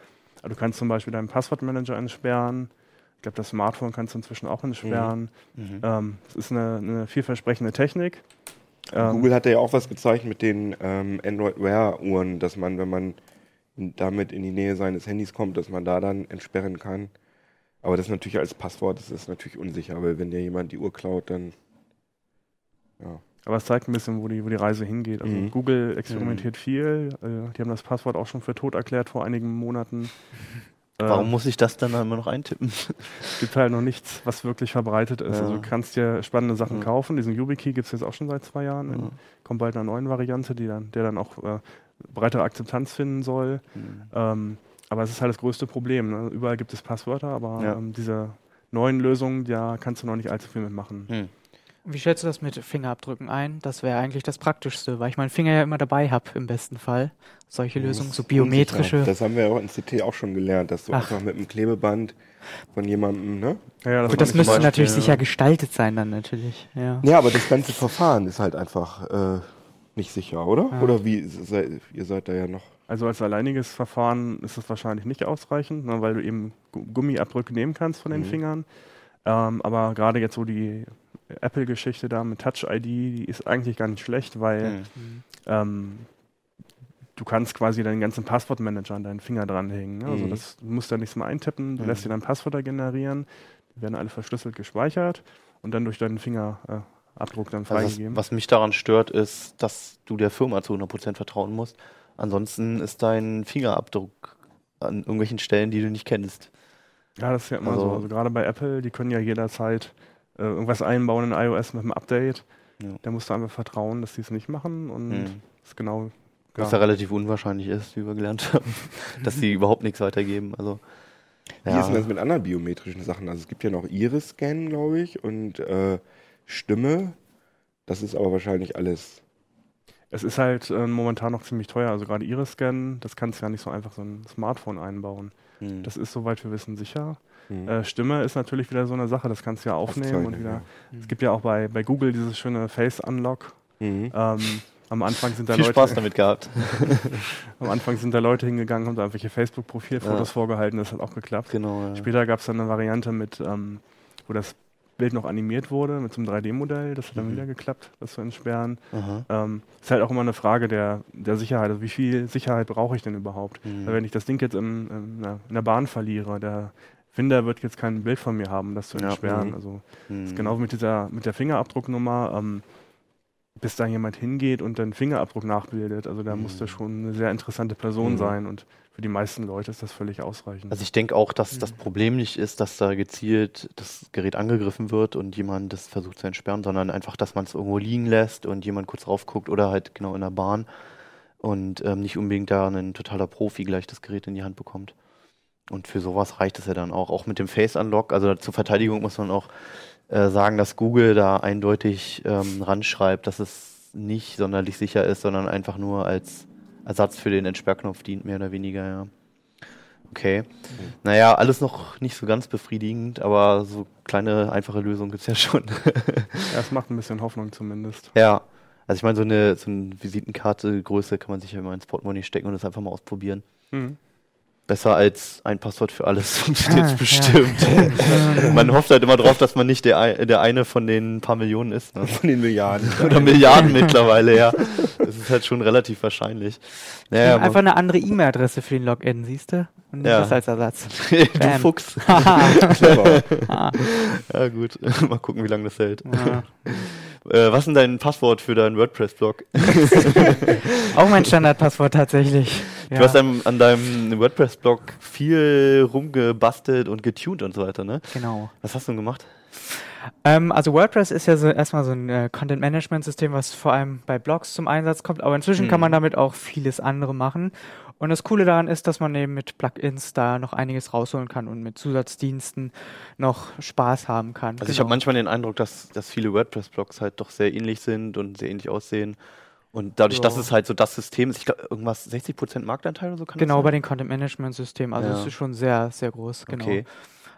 Also du kannst zum Beispiel deinen Passwortmanager entsperren. Ich glaube, das Smartphone kannst du inzwischen auch entsperren. Mhm. Ähm, Es ist eine, eine vielversprechende Technik. Ähm, Google hatte ja auch was gezeigt mit den ähm, Android Wear-Uhren, dass man, wenn man damit in die Nähe seines Handys kommt, dass man da dann entsperren kann. Aber das ist natürlich als Passwort, das ist natürlich unsicher, weil wenn dir jemand die Uhr klaut, dann ja. Aber es zeigt ein bisschen, wo die, wo die Reise hingeht. Also Mhm. Google experimentiert viel. Äh, die haben das Passwort auch schon für tot erklärt vor einigen Monaten. <laughs> Warum Ähm, muss ich das dann immer noch eintippen? Es gibt halt noch nichts, was wirklich verbreitet ist. Ja. Also du kannst dir spannende Sachen Ja. kaufen. Diesen YubiKey gibt es jetzt auch schon seit zwei Jahren. Ja. kommt bald eine neue Variante, die dann, der dann auch äh, breitere Akzeptanz finden soll. Mhm. Ähm, aber es ist halt das größte Problem. Ne? Überall gibt es Passwörter, aber ähm, diese neuen Lösungen, da kannst du noch nicht allzu viel mitmachen. Mhm. Wie schätzt du das mit Fingerabdrücken ein? Das wäre eigentlich das Praktischste, weil ich meinen Finger ja immer dabei habe, im besten Fall. Solche Lösungen, so biometrische. Unsicher. Das haben wir ja auch in CT auch schon gelernt, dass du Ach. einfach mit einem Klebeband von jemandem, ne? Ja, ja, Gut, war das nicht müsste Beispiel, natürlich ja. sicher gestaltet sein dann natürlich. Ja. Ja, aber das ganze Verfahren ist halt einfach äh, nicht sicher, oder? Ja. Oder wie seid, ihr seid da ja noch. Also als alleiniges Verfahren ist es wahrscheinlich nicht ausreichend, ne, weil du eben Gu- Gummiabdrücke nehmen kannst von den Mhm. Fingern. Ähm, aber gerade jetzt so die Apple-Geschichte da mit Touch-ID, die ist eigentlich gar nicht schlecht, weil Mhm. ähm, du kannst quasi deinen ganzen Passwortmanager an deinen Finger dranhängen. Ne? Also Mhm. das, du musst da nichts mehr eintippen, du Mhm. lässt dir dann Passwörter generieren, die werden alle verschlüsselt gespeichert und dann durch deinen Fingerabdruck äh, dann Also was, freigegeben. was mich daran stört, ist, dass du der Firma zu 100% vertrauen musst. Ansonsten ist dein Fingerabdruck an irgendwelchen Stellen, die du nicht kennst. Ja, das ist ja immer Also- so. Also gerade bei Apple, die können ja jederzeit äh, irgendwas einbauen in iOS mit einem Update. Ja. Da musst du einfach vertrauen, dass die es nicht machen und Mhm. das ist genau. Was ja relativ unwahrscheinlich ist, wie wir gelernt haben, <laughs> dass sie überhaupt nichts weitergeben. Also, Wie ist denn das mit anderen biometrischen Sachen? Also es gibt ja noch Iris-Scan, glaube ich, und äh, Stimme. Das ist aber wahrscheinlich alles. Es ist halt äh, momentan noch ziemlich teuer. Also gerade Iris-Scan, das kannst du ja nicht so einfach so ein Smartphone einbauen. Hm. Das ist, soweit wir wissen, sicher. Hm. Äh, Stimme ist natürlich wieder so eine Sache, das kannst du ja aufnehmen und wieder. ja. Es gibt ja auch bei, bei Google dieses schöne Face Unlock. Mhm. Ähm, am Anfang sind da Viel Leute, Spaß damit gehabt. <laughs> am Anfang sind da Leute hingegangen, haben da irgendwelche Facebook-Profilfotos Ja. vorgehalten, das hat auch geklappt. genau. Ja. Später gab es dann eine Variante mit, ähm, wo das Bild noch animiert wurde mit so einem 3D-Modell. Das hat dann Mhm. wieder geklappt, das zu entsperren. Ähm, ist halt auch immer eine Frage der, der Sicherheit. Also wie viel Sicherheit brauche ich denn überhaupt? Mhm. Weil wenn ich das Ding jetzt in, der, in der Bahn verliere, der Finder wird jetzt kein Bild von mir haben, das zu Ja, entsperren. mhm. Also Mhm. ist genauso mit dieser mit der Fingerabdrucknummer. Ähm, bis da jemand hingeht und den Fingerabdruck nachbildet. Also da muss Mhm. das schon eine sehr interessante Person Mhm. sein und für die meisten Leute ist das völlig ausreichend. Also ich denke auch, dass das Mhm. Problem nicht ist, dass da gezielt das Gerät angegriffen wird und jemand das versucht zu entsperren, sondern einfach, dass man es irgendwo liegen lässt und jemand kurz raufguckt oder halt genau in der Bahn und ähm, nicht unbedingt da ein totaler Profi gleich das Gerät in die Hand bekommt. Und für sowas reicht es ja dann auch. Auch mit dem Face Unlock, also zur Verteidigung muss man auch äh, sagen, dass Google da eindeutig ähm, ranschreibt, dass es nicht sonderlich sicher ist, sondern einfach nur als Ersatz für den Entsperrknopf dient, mehr oder weniger, ja. Okay. Naja, alles noch nicht so ganz befriedigend, aber so kleine, einfache Lösungen gibt es ja schon. <laughs> Ja, es macht ein bisschen Hoffnung zumindest. ja. Also ich meine, so eine, so eine Visitenkarte Größe kann man sich ja immer ins Portemonnaie stecken und das einfach mal ausprobieren. Mhm. Besser als ein Passwort für alles <laughs> funktioniert Ah, ja. bestimmt. <laughs> man hofft halt immer drauf, dass man nicht der, der eine von den paar Millionen ist. Ne? Von den Milliarden. <laughs> Oder Milliarden mittlerweile, ja. Das ist halt schon relativ wahrscheinlich. Naja, einfach eine andere E-Mail-Adresse für den Login, siehst du? Und Ja. das als Ersatz. du. Fuchs. Clever. Ja gut, mal gucken, wie lange das hält. ja. Äh, was ist denn dein Passwort für deinen WordPress-Blog? <laughs> Auch mein Standardpasswort tatsächlich. Du hast an, an deinem WordPress-Blog viel rumgebastelt und getuned und so weiter, ne? genau. Was hast du denn gemacht? Ähm, also WordPress ist ja so erstmal so ein äh, Content-Management-System, was vor allem bei Blogs zum Einsatz kommt, aber inzwischen kann man damit auch vieles andere machen. Und das Coole daran ist, dass man eben mit Plugins da noch einiges rausholen kann und mit Zusatzdiensten noch Spaß haben kann. Also ich Genau. habe manchmal den Eindruck, dass, dass viele WordPress-Blogs halt doch sehr ähnlich sind und sehr ähnlich aussehen. Und dadurch, dass Ja. es halt so das System ist, ich glaube, irgendwas 60% Marktanteil oder so kann Genau, bei den Content-Management-Systemen. Also Ja. es ist schon sehr, sehr groß. Genau. Okay.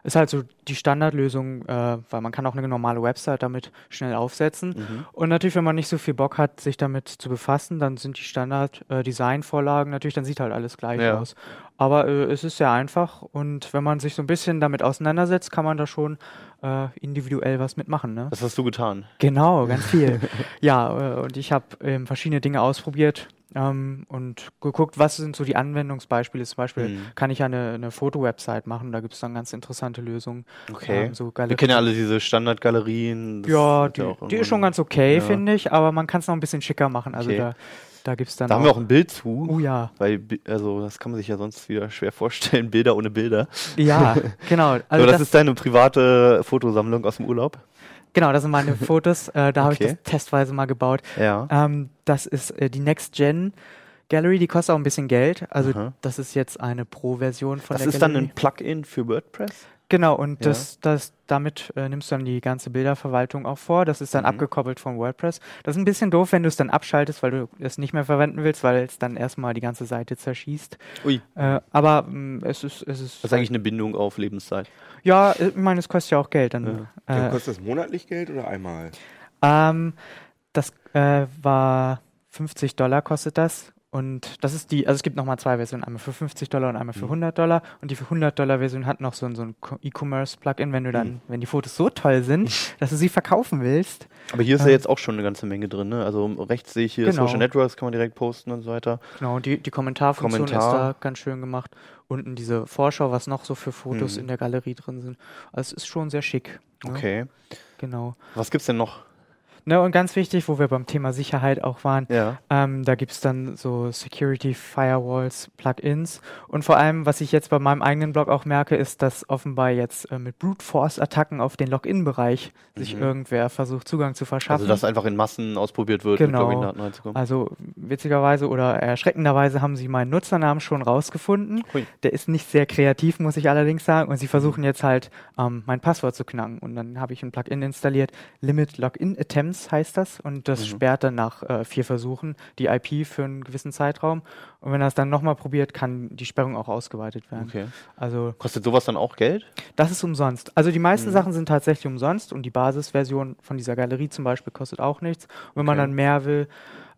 Ist halt so die Standardlösung, äh, weil man kann auch eine normale Website damit schnell aufsetzen. Mhm. Und natürlich, wenn man nicht so viel Bock hat, sich damit zu befassen, dann sind die Standard-Design-Vorlagen natürlich, dann sieht halt alles gleich Ja. aus. Aber äh, es ist sehr einfach und wenn man sich so ein bisschen damit auseinandersetzt, kann man da schon äh, individuell was mitmachen. Ne? Das hast du getan. Genau, ganz viel. <laughs> ja, äh, und ich habe ähm, verschiedene Dinge ausprobiert ähm, und geguckt, was sind so die Anwendungsbeispiele. Zum Beispiel Mhm. kann ich ja eine, eine Foto-Website machen, da gibt es dann ganz interessante Lösungen. Okay. Ähm, so Wir kennen ja alle diese Standardgalerien. ja, die, auch die ist schon ganz okay, Ja. finde ich, aber man kann es noch ein bisschen schicker machen. Also Okay. da, da gibt es dann Da haben wir auch ein Bild zu. Oh ja, Weil, also das kann man sich ja sonst wieder schwer vorstellen, <laughs> Bilder ohne Bilder. ja, <laughs> genau. Also Also das, das, ist deine private Fotosammlung aus dem Urlaub? Genau, das sind meine <laughs> Fotos. Äh, da habe ich Okay. das testweise mal gebaut. Ja. Ähm, das ist äh, die Next Gen Gallery, die kostet auch ein bisschen Geld. Also Aha. das ist jetzt eine Pro-Version von Das der ist dann Gallery. ein Plugin für WordPress? Genau, und Ja. das, das, damit äh, nimmst du dann die ganze Bilderverwaltung auch vor. Das ist dann Mhm. abgekoppelt von WordPress. Das ist ein bisschen doof, wenn du es dann abschaltest, weil du es nicht mehr verwenden willst, weil es dann erstmal die ganze Seite zerschießt. Ui. Äh, aber mh, es ist, es ist. Das ist eigentlich eine Bindung auf Lebenszeit. ja, ich meine, es kostet ja auch Geld. Dann, Dann äh, kostet das monatlich Geld oder einmal? ähm, das äh, war 50 Dollar kostet das. Und das ist die, also es gibt nochmal zwei Versionen, einmal für 50 Dollar und einmal für Mhm. 100 Dollar. Und die für 100 Dollar Version hat noch so ein, so ein Co- E-Commerce-Plugin, wenn du dann, Mhm. wenn die Fotos so toll sind, dass du sie verkaufen willst. Aber hier ist ja Ähm. jetzt auch schon eine ganze Menge drin. Ne? Also rechts sehe ich hier Genau. Social Networks, kann man direkt posten und so weiter. Genau, die, die Kommentarfunktion Kommentar. ist da ganz schön gemacht. Unten diese Vorschau, was noch so für Fotos Mhm. in der Galerie drin sind. Also es ist schon sehr schick. ne? Okay. Genau. Was gibt's denn noch? Ne, und ganz wichtig, wo wir beim Thema Sicherheit auch waren, Ja. ähm, da gibt es dann so Security Firewalls, Plugins. Und vor allem, was ich jetzt bei meinem eigenen Blog auch merke, ist, dass offenbar jetzt äh, mit Brute Force Attacken auf den Login-Bereich sich Mhm. irgendwer versucht, Zugang zu verschaffen. Also dass einfach in Massen ausprobiert wird, Genau. mit Login-Daten reinzukommen. Also witzigerweise oder erschreckenderweise haben sie meinen Nutzernamen schon rausgefunden. Hui. Der ist nicht sehr kreativ, muss ich allerdings sagen. Und sie versuchen jetzt halt ähm, mein Passwort zu knacken. Und dann habe ich ein Plugin installiert. Limit Login Attempts heißt das. Und das Mhm. sperrt dann nach äh, vier Versuchen die IP für einen gewissen Zeitraum. Und wenn er es dann nochmal probiert, kann die Sperrung auch ausgeweitet werden. Okay. Also Kostet sowas dann auch Geld? das ist umsonst. Also die meisten Mhm. Sachen sind tatsächlich umsonst und die Basisversion von dieser Galerie zum Beispiel kostet auch nichts. Und wenn man Okay. dann mehr will,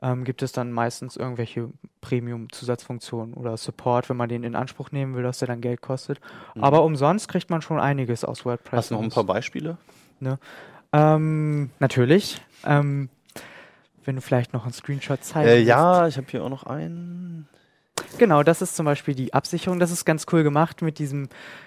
ähm, gibt es dann meistens irgendwelche Premium-Zusatzfunktionen oder Support, wenn man den in Anspruch nehmen will, dass der dann Geld kostet. Mhm. Aber umsonst kriegt man schon einiges aus WordPress. Hast du noch ein paar Beispiele? Ne? Ähm, natürlich. Ähm, wenn du vielleicht noch einen Screenshot zeigen Äh, willst. ja, ich habe hier auch noch einen. Genau, das ist zum Beispiel die Absicherung. Das ist ganz cool gemacht mit diesem,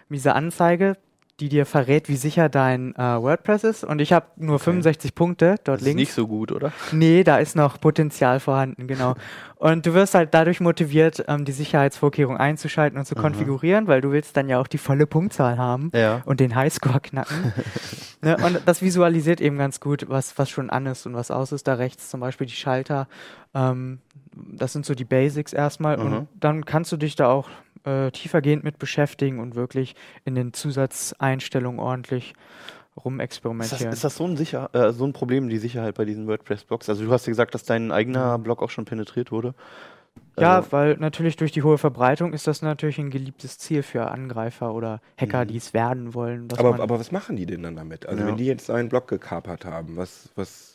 mit dieser Anzeige, die dir verrät, wie sicher dein äh, WordPress ist. Und ich habe nur 65 Punkte dort Das ist links. nicht so gut, oder? Nee, da ist noch Potenzial vorhanden, genau. <laughs> Und du wirst halt dadurch motiviert, ähm, die Sicherheitsvorkehrungen einzuschalten und zu konfigurieren, weil du willst dann ja auch die volle Punktzahl haben Ja. und den Highscore knacken. <laughs> ne? Und das visualisiert eben ganz gut, was, was schon an ist und was aus ist. Da rechts zum Beispiel die Schalter. Ähm, das sind so die Basics erstmal. Mhm. Und dann kannst du dich da auch äh, tiefergehend mit beschäftigen und wirklich in den Zusatzeinstellungen ordentlich Ist das, rumexperimentieren. ist das so, ein Sicher äh, so ein Problem, die Sicherheit bei diesen WordPress-Blogs? Also du hast ja gesagt, dass dein eigener Blog auch schon penetriert wurde. Ja, Also, weil natürlich durch die hohe Verbreitung ist das natürlich ein geliebtes Ziel für Angreifer oder Hacker, Mhm. die es werden wollen. Aber, aber was machen die denn dann damit? Also Ja. wenn die jetzt einen Blog gekapert haben, was, was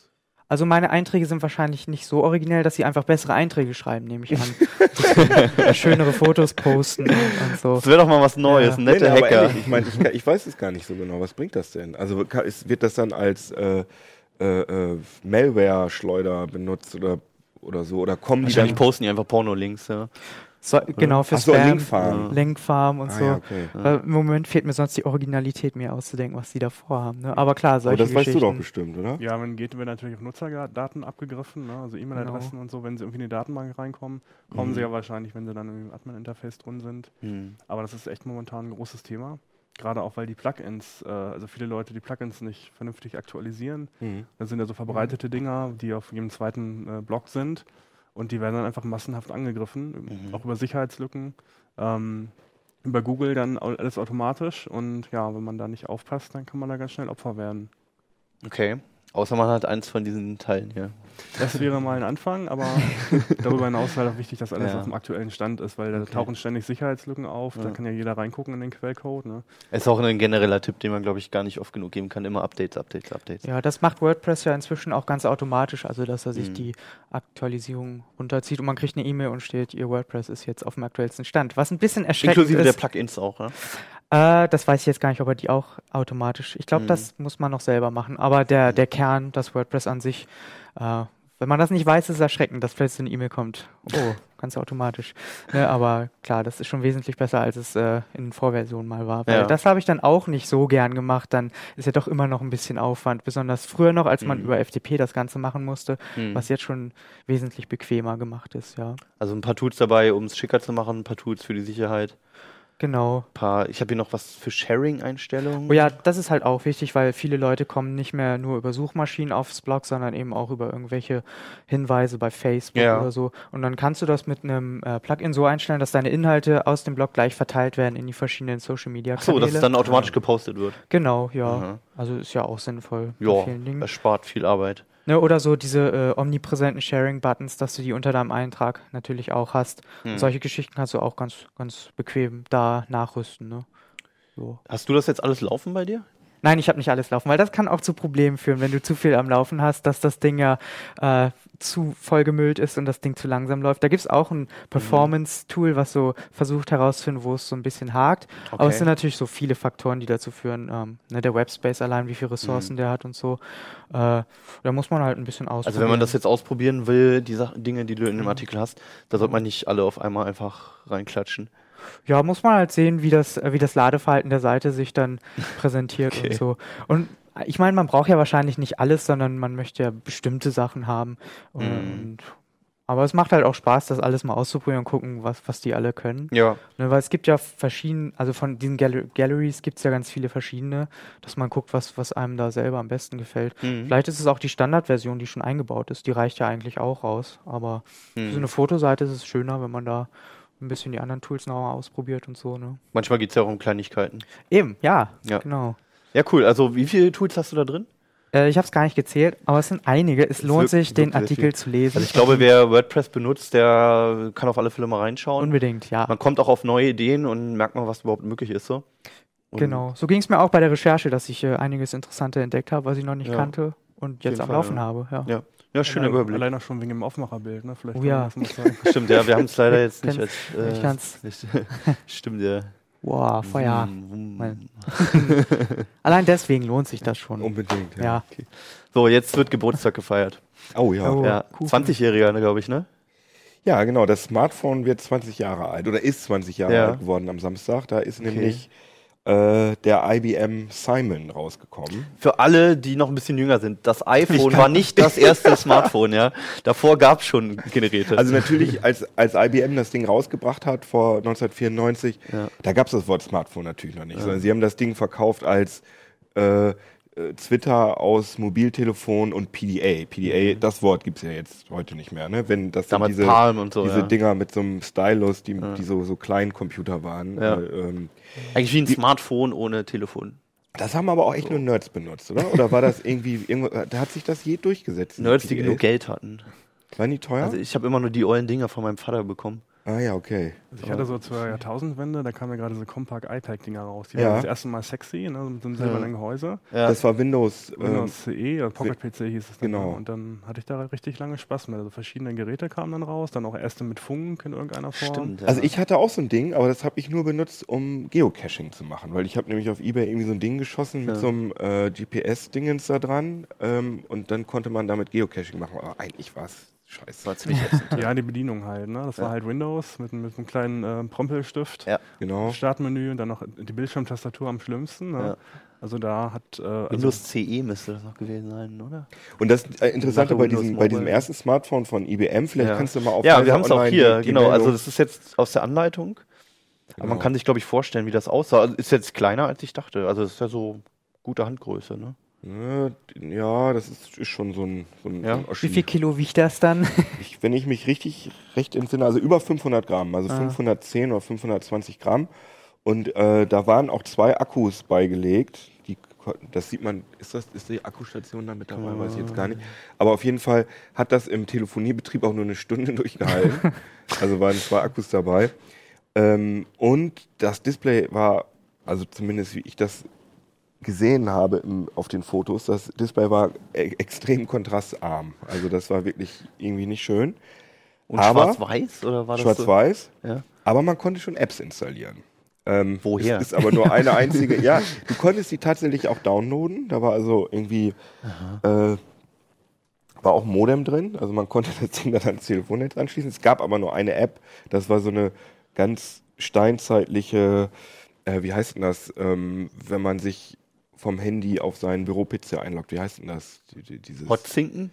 also meine Einträge sind wahrscheinlich nicht so originell, dass sie einfach bessere Einträge schreiben, nehme ich an. <laughs> Schönere Fotos posten und, und so. das wäre doch mal was Neues, Ja. ein netter Nee, aber Hacker. ehrlich, ich meine, ich, kann- ich weiß es gar nicht so genau. Was bringt das denn? Also wird das dann als äh, äh, äh, Malware-Schleuder benutzt oder, oder so? Oder kommen die Wahrscheinlich dann... posten die einfach Porno-Links, ja. So genau, für so, Spam, Linkfarm. Linkfarm und Ah, so. ja, okay. Weil Im Moment fehlt mir sonst die Originalität, mir auszudenken, was die da vorhaben. Ne? Aber klar, Aber solche das weißt du doch bestimmt, oder? Ja, wenn geht, werden natürlich auch Nutzerdaten abgegriffen, ne? also E-Mail-Adressen Genau. und so. Wenn sie irgendwie in die Datenbank reinkommen, kommen Mhm. sie ja wahrscheinlich, wenn sie dann im Admin-Interface drin sind. Hm. Aber das ist echt momentan ein großes Thema. Gerade auch, weil die Plugins, äh, also viele Leute die Plugins nicht vernünftig aktualisieren. Mhm. Das sind ja so verbreitete Dinger, die auf jedem zweiten äh, Blog sind. Und die werden dann einfach massenhaft angegriffen, Mhm. auch über Sicherheitslücken. Ähm, über Google dann alles automatisch. Und ja, wenn man da nicht aufpasst, dann kann man da ganz schnell Opfer werden. Okay. Außer man hat eins von diesen Teilen hier. Das wäre mal ein Anfang, aber <laughs> darüber hinaus ist halt auch wichtig, dass alles Ja. auf dem aktuellen Stand ist, weil da Okay. tauchen ständig Sicherheitslücken auf. Da Ja. kann ja jeder reingucken in den Quellcode. Ne? Ist auch ein genereller Tipp, den man, glaube ich, gar nicht oft genug geben kann. Immer Updates, Updates, Updates. Ja, das macht WordPress ja inzwischen auch ganz automatisch, also dass er sich Mhm. die Aktualisierung runterzieht und man kriegt eine E-Mail und steht, ihr WordPress ist jetzt auf dem aktuellsten Stand. Was ein bisschen erschreckend Inklusive der ist. Plugins auch, ne? Äh, das weiß ich jetzt gar nicht, ob er die auch automatisch. Ich glaube, Mhm. das muss man noch selber machen. Aber der, der Kern, das WordPress an sich, äh, wenn man das nicht weiß, ist es erschreckend, dass plötzlich eine E-Mail kommt. Oh, <laughs> ganz automatisch. Ne, aber klar, das ist schon wesentlich besser, als es äh, in Vorversionen mal war. Weil Ja. das habe ich dann auch nicht so gern gemacht. Dann ist ja doch immer noch ein bisschen Aufwand. Besonders früher noch, als man Mhm. über FTP das Ganze machen musste, Hm. was jetzt schon wesentlich bequemer gemacht ist, ja. Also ein paar Tools dabei, um es schicker zu machen, ein paar Tools für die Sicherheit. Genau. Paar, ich habe hier noch was für Sharing-Einstellungen. Oh ja, das ist halt auch wichtig, weil viele Leute kommen nicht mehr nur über Suchmaschinen aufs Blog, sondern eben auch über irgendwelche Hinweise bei Facebook Ja. oder so. Und dann kannst du das mit einem äh, Plugin so einstellen, dass deine Inhalte aus dem Blog gleich verteilt werden in die verschiedenen Social Media Ach so, dass es dann automatisch gepostet wird. genau, ja. Aha. Also ist ja auch sinnvoll Ja, erspart viel Arbeit. Ne, oder so diese äh, omnipräsenten Sharing-Buttons, dass du die unter deinem Eintrag natürlich auch hast. Hm. Solche Geschichten kannst du auch ganz, ganz bequem da nachrüsten. Ne? So. Hast du das jetzt alles laufen bei dir? Nein, ich habe nicht alles laufen, weil das kann auch zu Problemen führen, wenn du zu viel am Laufen hast, dass das Ding ja äh, zu vollgemüllt ist und das Ding zu langsam läuft. Da gibt es auch ein Performance-Tool, was so versucht herauszufinden, wo es so ein bisschen hakt. Aber es sind natürlich so viele Faktoren, die dazu führen. Ähm, ne, der Webspace allein, wie viele Ressourcen der hat und so. Äh, da muss man halt ein bisschen ausprobieren. Also wenn man das jetzt ausprobieren will, die Sachen, Dinge, die du in dem Artikel hast, da sollte man nicht alle auf einmal einfach reinklatschen. Ja, muss man halt sehen, wie das, äh, wie das Ladeverhalten der Seite sich dann <laughs> präsentiert Okay. und so. Und äh, ich meine, man braucht ja wahrscheinlich nicht alles, sondern man möchte ja bestimmte Sachen haben. Und, Mhm. aber es macht halt auch Spaß, das alles mal auszuprobieren und gucken, was, was die alle können. Ja. Ne, weil es gibt ja verschiedene, also von diesen Gal Galleries gibt es ja ganz viele verschiedene, dass man guckt, was, was einem da selber am besten gefällt. Mhm. Vielleicht ist es auch die Standardversion, die schon eingebaut ist. Die reicht ja eigentlich auch aus. Aber für so Mhm. eine Fotoseite ist es schöner, wenn man da ein bisschen die anderen Tools noch mal ausprobiert und so. Ne? Manchmal geht es ja auch um Kleinigkeiten. Eben, ja, Ja. genau. Ja, cool. Also wie viele Tools hast du da drin? Äh, ich habe es gar nicht gezählt, aber es sind einige. Es Es lohnt sich, den Artikel zu lesen. Also ich glaube, wer WordPress benutzt, der kann auf alle Fälle mal reinschauen. Unbedingt, ja. Man kommt auch auf neue Ideen und merkt mal, was überhaupt möglich ist. So. Und Genau. So ging es mir auch bei der Recherche, dass ich äh, einiges Interessante entdeckt habe, was ich noch nicht Ja. kannte und jetzt am Fall, Laufen ja. habe. Ja. Ja. Ja, schöner allein, Überblick. Allein auch schon wegen dem Aufmacherbild. Ne? Vielleicht Oh ja. <laughs> Stimmt, ja, wir haben es leider jetzt nicht als. Ich kann's- nicht, <laughs> stimmt, ja. Wow, Feuer. Wum, wum. Mein- <laughs> Allein deswegen lohnt sich das schon. Unbedingt, ja. Ja. So, jetzt wird Geburtstag gefeiert. Oh ja. Oh. ja, Kuchen. 20-Jähriger, glaube ich, ne? Ja, genau. Das Smartphone wird 20 Jahre alt oder ist 20 Jahre Ja. alt geworden am Samstag. Da ist nämlich äh, der IBM Simon rausgekommen. Für alle, die noch ein bisschen jünger sind, das <laughs> iPhone war nicht das erste Smartphone, ja. Davor gab es schon Geräte. Also natürlich, als, als IBM das Ding rausgebracht hat vor 1994, Ja. da gab es das Wort Smartphone natürlich noch nicht, sondern sie haben das Ding verkauft als äh, äh, Twitter aus Mobiltelefon und PDA. PDA, das Wort gibt es ja jetzt heute nicht mehr, ne? Wenn das sind Damals diese, Palm und so, diese ja. Dinger mit so einem Stylus, die, die so, so Kleincomputer waren. Ja. Äh, ähm, Eigentlich wie ein Smartphone ohne Telefon. das haben aber auch echt nur Nerds benutzt, oder? Oder war das irgendwie, da hat sich das je durchgesetzt? Nerds, die genug Geld hatten. Waren die teuer? Also ich habe immer nur die ollen Dinger von meinem Vater bekommen. Ah ja, okay. Also ich hatte so zur Jahrtausendwende, da kamen ja gerade diese Compact iPad-Dinger raus. Die Ja. waren das erste Mal sexy, ne, mit so einem silbernen Gehäuse. Ja. Das war Windows. ähm, Windows CE, oder Pocket PC hieß es dann. genau. Und dann hatte ich da richtig lange Spaß mit. Also verschiedene Geräte kamen dann raus, dann auch erste mit Funk in irgendeiner Form. Stimmt. Ja. Also ich hatte auch so ein Ding, aber das habe ich nur benutzt, um Geocaching zu machen, weil ich habe nämlich auf eBay irgendwie so ein Ding geschossen mit so einem äh, GPS-Dingens da dran ähm, und dann konnte man damit Geocaching machen. Aber eigentlich war es scheiße. war ziemlich <laughs> ätzend. Ja, die Bedienung halt. Ne? Das Ja. war halt Windows mit, mit einem kleinen äh, Prompelstift. Ja. Genau. Startmenü und dann noch die Bildschirmtastatur am schlimmsten. Ne? Ja. Also da hat äh, also Windows CE müsste das noch gewesen sein, oder? Und das äh, Interessante bei diesem, bei diesem ersten Smartphone von IBM, vielleicht Ja. kannst du mal auf Ja, wir haben es auch hier, die- die genau. Also Meldung- das ist jetzt aus der Anleitung. Aber man Genau. kann sich, glaube ich, vorstellen, wie das aussah. Also ist jetzt kleiner, als ich dachte. Also es ist ja so gute Handgröße, ne? Ja, ja, das ist, ist schon so ein, so ein, Ja. so ein. Wie viel Kilo wiegt das dann? Ich, wenn ich mich richtig recht entsinne, also über 500 Gramm, also Ah. 510 oder 520 Gramm. Und äh, da waren auch zwei Akkus beigelegt. Die, das sieht man, ist das ist die Akkustation da mit dabei, weiß ich jetzt gar nicht. Aber auf jeden Fall hat das im Telefoniebetrieb auch nur eine Stunde <laughs> durchgehalten. also waren zwei Akkus dabei. Ähm, und das Display war, also zumindest wie ich das gesehen habe im, auf den Fotos, das Display war e extrem kontrastarm. Also das war wirklich irgendwie nicht schön. Und schwarz-weiß? Oder war das Schwarz-Weiß. So? Ja. Aber man konnte schon Apps installieren. Ähm, Woher? Es ist aber nur eine einzige. <laughs> ja, du konntest die tatsächlich auch downloaden. Da war also irgendwie äh, war auch Modem drin. Also man konnte <laughs> das Ding dann ans Telefonnetz anschließen. Es gab aber nur eine App. Das war so eine ganz steinzeitliche, äh, wie heißt denn das, ähm, wenn man sich vom Handy auf seinen Büro-PC einloggt. Wie heißt denn das? Die, die, dieses Hotzinken?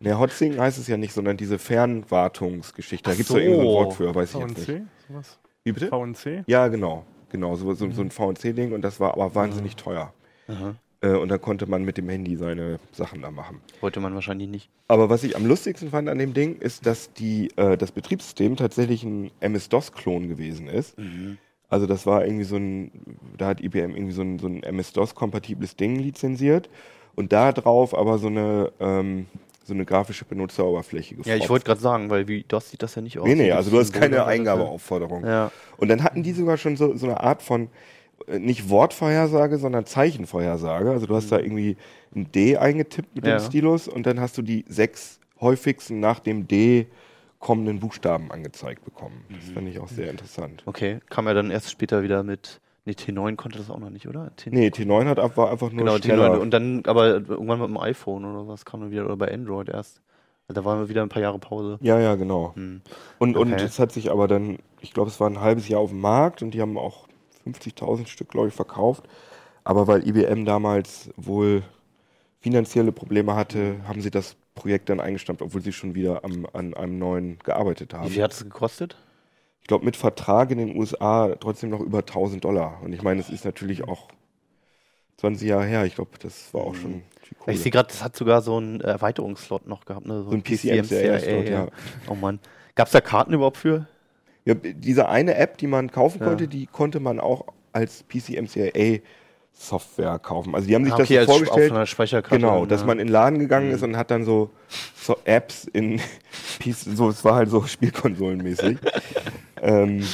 Ne, Hotsync heißt es ja nicht, sondern diese Fernwartungsgeschichte. Da gibt es doch irgendein so. Wort für, weiß ich jetzt nicht. VNC, sowas? Wie bitte? VNC? Ja, genau. Genau, so, so, so ein VNC-Ding und das war aber wahnsinnig teuer. Aha. Äh, und da konnte man mit dem Handy seine Sachen da machen. Wollte man wahrscheinlich nicht. Aber was ich am lustigsten fand an dem Ding, ist, dass die, äh, das Betriebssystem tatsächlich ein MS-DOS-Klon gewesen ist. Also das war irgendwie so ein, da hat IBM irgendwie so ein, so ein MS-DOS-kompatibles Ding lizenziert und da drauf aber so eine, ähm, so eine grafische Benutzeroberfläche Ja, ich wollte gerade sagen, weil wie DOS sieht das ja nicht aus. Nee, nee, also du hast keine. Eingabeaufforderung. Ja. Und dann hatten die sogar schon so, so eine Art von, äh, nicht Wortvorhersage, sondern Zeichenvorhersage. Also du hast da irgendwie ein D eingetippt mit Mhm. Ja. dem Stylus und dann hast du die sechs häufigsten nach dem D kommenden Buchstaben angezeigt bekommen. Das Mhm. fand ich auch sehr interessant. Okay, kam ja dann erst später wieder mit. Nee, T9 konnte das auch noch nicht, oder? T Nee, T9 hat ab, war einfach nur genau, schneller. T9. Und dann, aber irgendwann mit dem iPhone oder was kam dann wieder, oder bei Android erst. Da waren wir wieder ein paar Jahre Pause. ja, ja, genau. Hm. Und, und Okay. es hat sich aber dann, ich glaube, es war ein halbes Jahr auf dem Markt und die haben auch 50.000 Stück, glaube ich, verkauft. Aber weil IBM damals wohl finanzielle Probleme hatte, haben sie das Projekt dann eingestampft, obwohl sie schon wieder am, an einem neuen gearbeitet Wie haben. viel hat es gekostet? Ich glaube, mit Vertrag in den USA trotzdem noch über 1000 Dollar. Und ich meine, es ist natürlich auch 20 Jahre her. Ich glaube, das war auch schon Kohle. Ich sehe gerade, das hat sogar so einen Erweiterungsslot noch gehabt. Ne? So ein PCM-CIS-Slot, ja. Oh Mann. Gab es da Karten überhaupt für? Ja, diese eine App, die man kaufen Ja. konnte, die konnte man auch als PCMCIA Software kaufen. Also die haben sich Ah, das so als vorgestellt, auf einer Speicherkarte. genau, dann, dass ja. man in den Laden gegangen Mhm. ist und hat dann so, so Apps in <laughs> so es war halt so Spielkonsolenmäßig. ähm,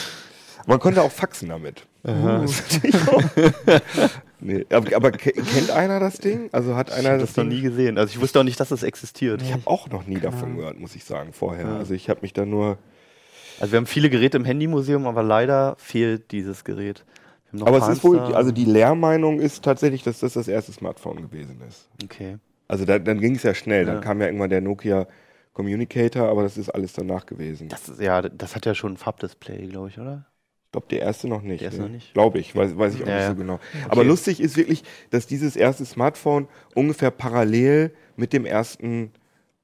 man konnte auch faxen damit. <laughs> <laughs> Nee, aber, aber ke- kennt einer das Ding? Also hat Ich einer habe das, das noch nie gesehen. Also ich wusste auch nicht, dass das existiert. Ich habe auch noch nie davon gehört, muss ich sagen, vorher. Also ich habe mich da nur Also wir haben viele Geräte im Handymuseum, aber leider fehlt dieses Gerät. Aber es ist wohl, also die Lehrmeinung ist tatsächlich, dass das das erste Smartphone gewesen ist. Okay. Also da, dann ging es ja schnell. Ja. Dann kam ja irgendwann der Nokia Communicator, aber das ist alles danach gewesen. Das ist, ja, das hat ja schon ein Farbdisplay, glaube ich, oder? Ich glaube, der erste noch nicht. Der erste ne? noch nicht? Glaube ich, weiß, weiß ich auch Ja, nicht so genau. Aber lustig ist wirklich, dass dieses erste Smartphone ungefähr parallel mit dem ersten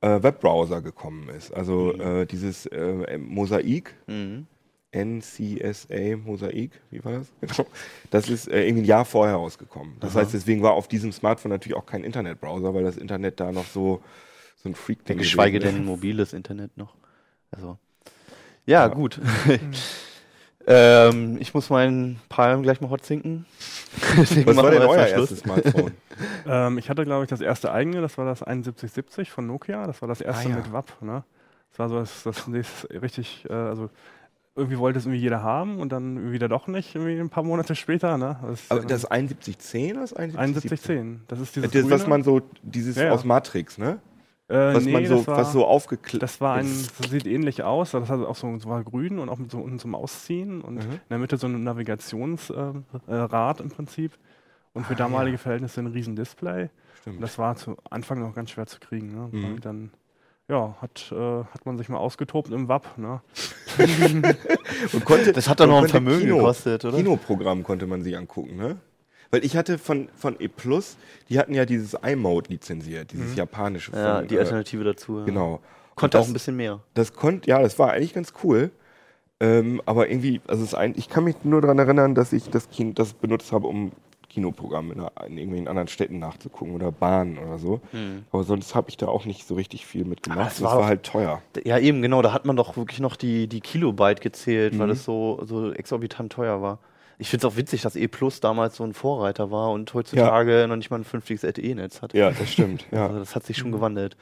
äh, Webbrowser gekommen ist. Also äh, dieses äh, Mosaik, Mhm. NCSA Mosaik, wie war das? Genau. Das ist äh, irgendwie ein Jahr vorher rausgekommen. Das heißt, deswegen war auf diesem Smartphone natürlich auch kein Internetbrowser, weil das Internet da noch so, so ein Freak-Ding Geschweige gewesen ist. denn mobiles Internet noch. Also. Ja, gut. <laughs> ähm, ich muss meinen Palm gleich mal hot sinken. <laughs> Was war denn euer erstes Smartphone? <laughs> Ähm, ich hatte, glaube ich, das erste eigene, das war das 7170 von Nokia. Das war das erste Ah, ja. mit WAP. Ne? Das war so das, das nächste richtig, äh, also irgendwie wollte es irgendwie jeder haben und dann wieder doch nicht, irgendwie ein paar Monate später. Ne? Das, ist Aber das dann 7110 oder das 7110? 7110. Das ist dieses Das, was man so, dieses Ja, ja. aus Matrix, ne? äh, Was nee, man so, war, was so aufgeklebt. Das war ein, das sieht ähnlich aus, aber das hat auch so, so war grün und auch mit so unten zum Ausziehen und Mhm. in der Mitte so ein Navigationsrad äh, im Prinzip und für Ah, damalige ja. Verhältnisse ein riesen Display. Stimmt. Und das war zu Anfang noch ganz schwer zu kriegen. Ne? Mhm. Dann ja, hat, äh, hat man sich mal ausgetobt im WAP. Ne? <laughs> Und konnte, Das hat doch noch ein Vermögen Kino, gekostet, oder? Kinoprogramm konnte man sich angucken, ne? Weil ich hatte von, von E Plus, die hatten ja dieses iMode lizenziert, dieses japanische. Von, Mhm. Ja, die äh, Alternative dazu. Ja. Genau. Konnte Und auch das- ein bisschen mehr. Das konnte, ja, das war eigentlich ganz cool. Ähm, aber irgendwie, also es ist ein, ich kann mich nur daran erinnern, dass ich das, Kino, das benutzt habe, um Kinoprogramme in, in irgendwelchen anderen Städten nachzugucken oder Bahnen oder so. Aber sonst habe ich da auch nicht so richtig viel mitgemacht. Mhm. das Das, war war, halt teuer. Ja, eben, genau. Da hat man doch wirklich noch die, die Kilobyte gezählt, Mhm. weil es so, so exorbitant teuer war. Ich finde es auch witzig, dass E Plus damals so ein Vorreiter war und heutzutage noch nicht mal ein vernünftiges LTE-Netz hat. Ja, das stimmt. <laughs> Ja. Also das hat sich schon gewandelt.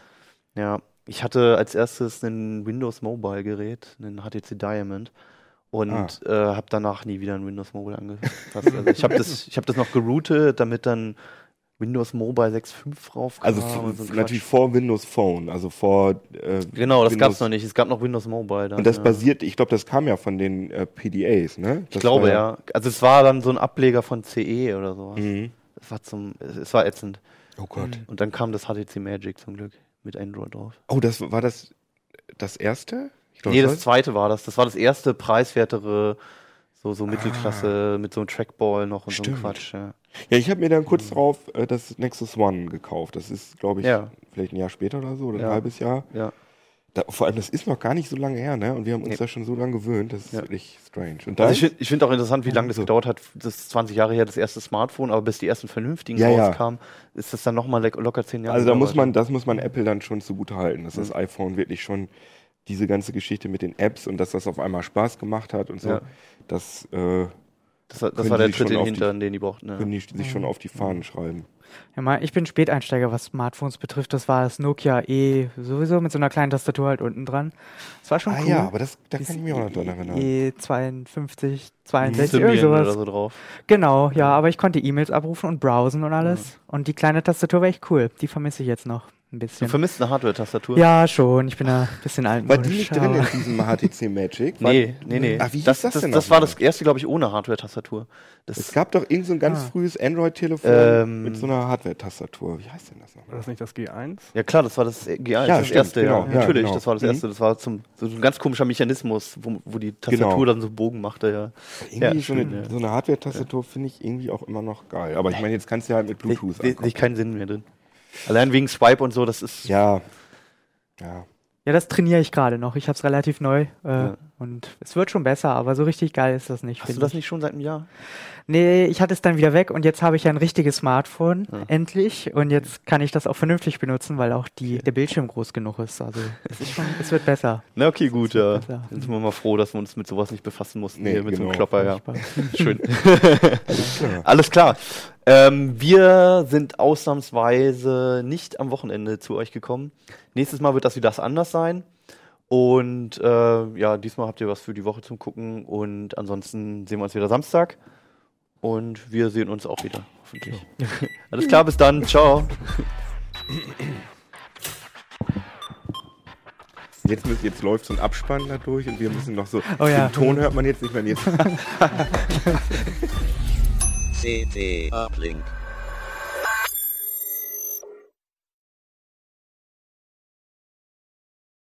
Ja, ich hatte als erstes ein Windows Mobile Gerät, einen HTC Diamond und Ah. äh, habe danach nie wieder ein Windows Mobile angefasst. Also ich habe das, <laughs> ich hab das noch geroutet, damit dann Windows Mobile 6.5 raufkam. Also so natürlich Quatsch. vor Windows Phone, also vor äh, Genau, das gab es noch nicht. Es gab noch Windows Mobile. Dann, Und das ja. basiert, ich glaube, das kam ja von den äh, PDAs, ne? Ich glaube, ja. Also es war dann so ein Ableger von CE oder sowas. Mhm. Es war zum, es es war ätzend. Oh Gott. Und dann kam das HTC Magic zum Glück mit Android drauf. Oh, das war das das erste? Nee, das zweite war das. Das war das erste preiswertere, so, so Mittelklasse mit so einem Trackball noch und so Stimmt. einem Quatsch. Ja. Ja, ich habe mir dann kurz drauf äh, das Nexus One gekauft. Das ist, glaube ich, Ja. vielleicht ein Jahr später oder so, oder Ja. ein halbes Jahr. ja. Da, vor allem, das ist noch gar nicht so lange her, ne? Und wir haben uns Nee. da schon so lange gewöhnt. Das ist Ja. wirklich strange. Und Also ich finde find auch interessant, wie lange das So. gedauert hat. Das ist 20 Jahre her, das erste Smartphone, aber bis die ersten vernünftigen Ja, ja. rauskamen, ist das dann nochmal locker 10 Jahre. also da muss man, das muss man Apple dann schon zugute halten, dass das iPhone wirklich schon diese ganze Geschichte mit den Apps und dass das auf einmal Spaß gemacht hat und so, Ja. das äh, Das, war- das können war der die schon Tritt in auf den die- Hintern, den die brauchten. Ja. können die sich schon auf die Fahnen schreiben. Ja, mal, ich bin Späteinsteiger, was Smartphones betrifft. Das war das Nokia E sowieso mit so einer kleinen Tastatur halt unten dran. Das war schon Ah cool. ja, aber das, da Dieses kann ich mich auch noch dran erinnern. E52, 62, Symbian irgend sowas. oder so drauf. Genau, ja, aber ich konnte E-Mails abrufen und browsen und alles. Und die kleine Tastatur war echt cool. Die vermisse ich jetzt noch ein Du bisschen. vermisst eine Hardware-Tastatur? Ja, schon. Ich bin da ein bisschen War altmodisch. die nicht drin aber- in diesem HTC Magic? War- Nee, nee, nee. Ach, wie hieß das, das das, denn das noch war das erste, glaube ich, ohne Hardware-Tastatur. Das Es gab doch irgend so ein ganz Ah. frühes Android-Telefon Ähm, mit so einer Hardware-Tastatur. Wie heißt denn das War nochmal? das nicht das G1? Ja klar, das war das G1, Ja, das stimmt, erste, genau, ja. ja, Natürlich, genau. das war das Mhm. erste. Das war zum, so ein ganz komischer Mechanismus, wo, wo die Tastatur Genau. dann so Bogen machte, ja. Irgendwie Ja, so eine, stimmt, ja. so eine Hardware-Tastatur finde ich irgendwie auch immer noch geil. Aber ich meine, jetzt kannst du ja halt mit Bluetooth Sehe ich keinen Sinn mehr drin. Allein wegen Swipe und so, das ist. Ja. Ja. Ja, das trainiere ich gerade noch. Ich habe es relativ neu äh, Ja. Und es wird schon besser, aber so richtig geil ist das nicht. Hast du das ich. nicht schon seit einem Jahr? Nee, ich hatte es dann wieder weg und jetzt habe ich ja ein richtiges Smartphone, Ja. endlich. Und jetzt kann ich das auch vernünftig benutzen, weil auch die, der Bildschirm groß genug ist. Also es ist schon, es wird besser. Na, okay, gut, ja. Dann sind wir mal froh, dass wir uns mit sowas nicht befassen mussten, Nee, hier mit so einem genau. Klopper, ja. <laughs> Schön. <laughs> klar. Alles klar. Ähm, wir sind ausnahmsweise nicht am Wochenende zu euch gekommen. Nächstes Mal wird das wieder anders sein. Und äh, ja, diesmal habt ihr was für die Woche zum Gucken. Und ansonsten sehen wir uns wieder Samstag. Und wir sehen uns auch wieder, hoffentlich. Alles klar, bis dann. Ciao. Jetzt, müsst- jetzt läuft so ein Abspann da durch und wir müssen noch so. Oh ja. Den Ton hört man jetzt nicht mehr. Jetzt <laughs> CT Uplink.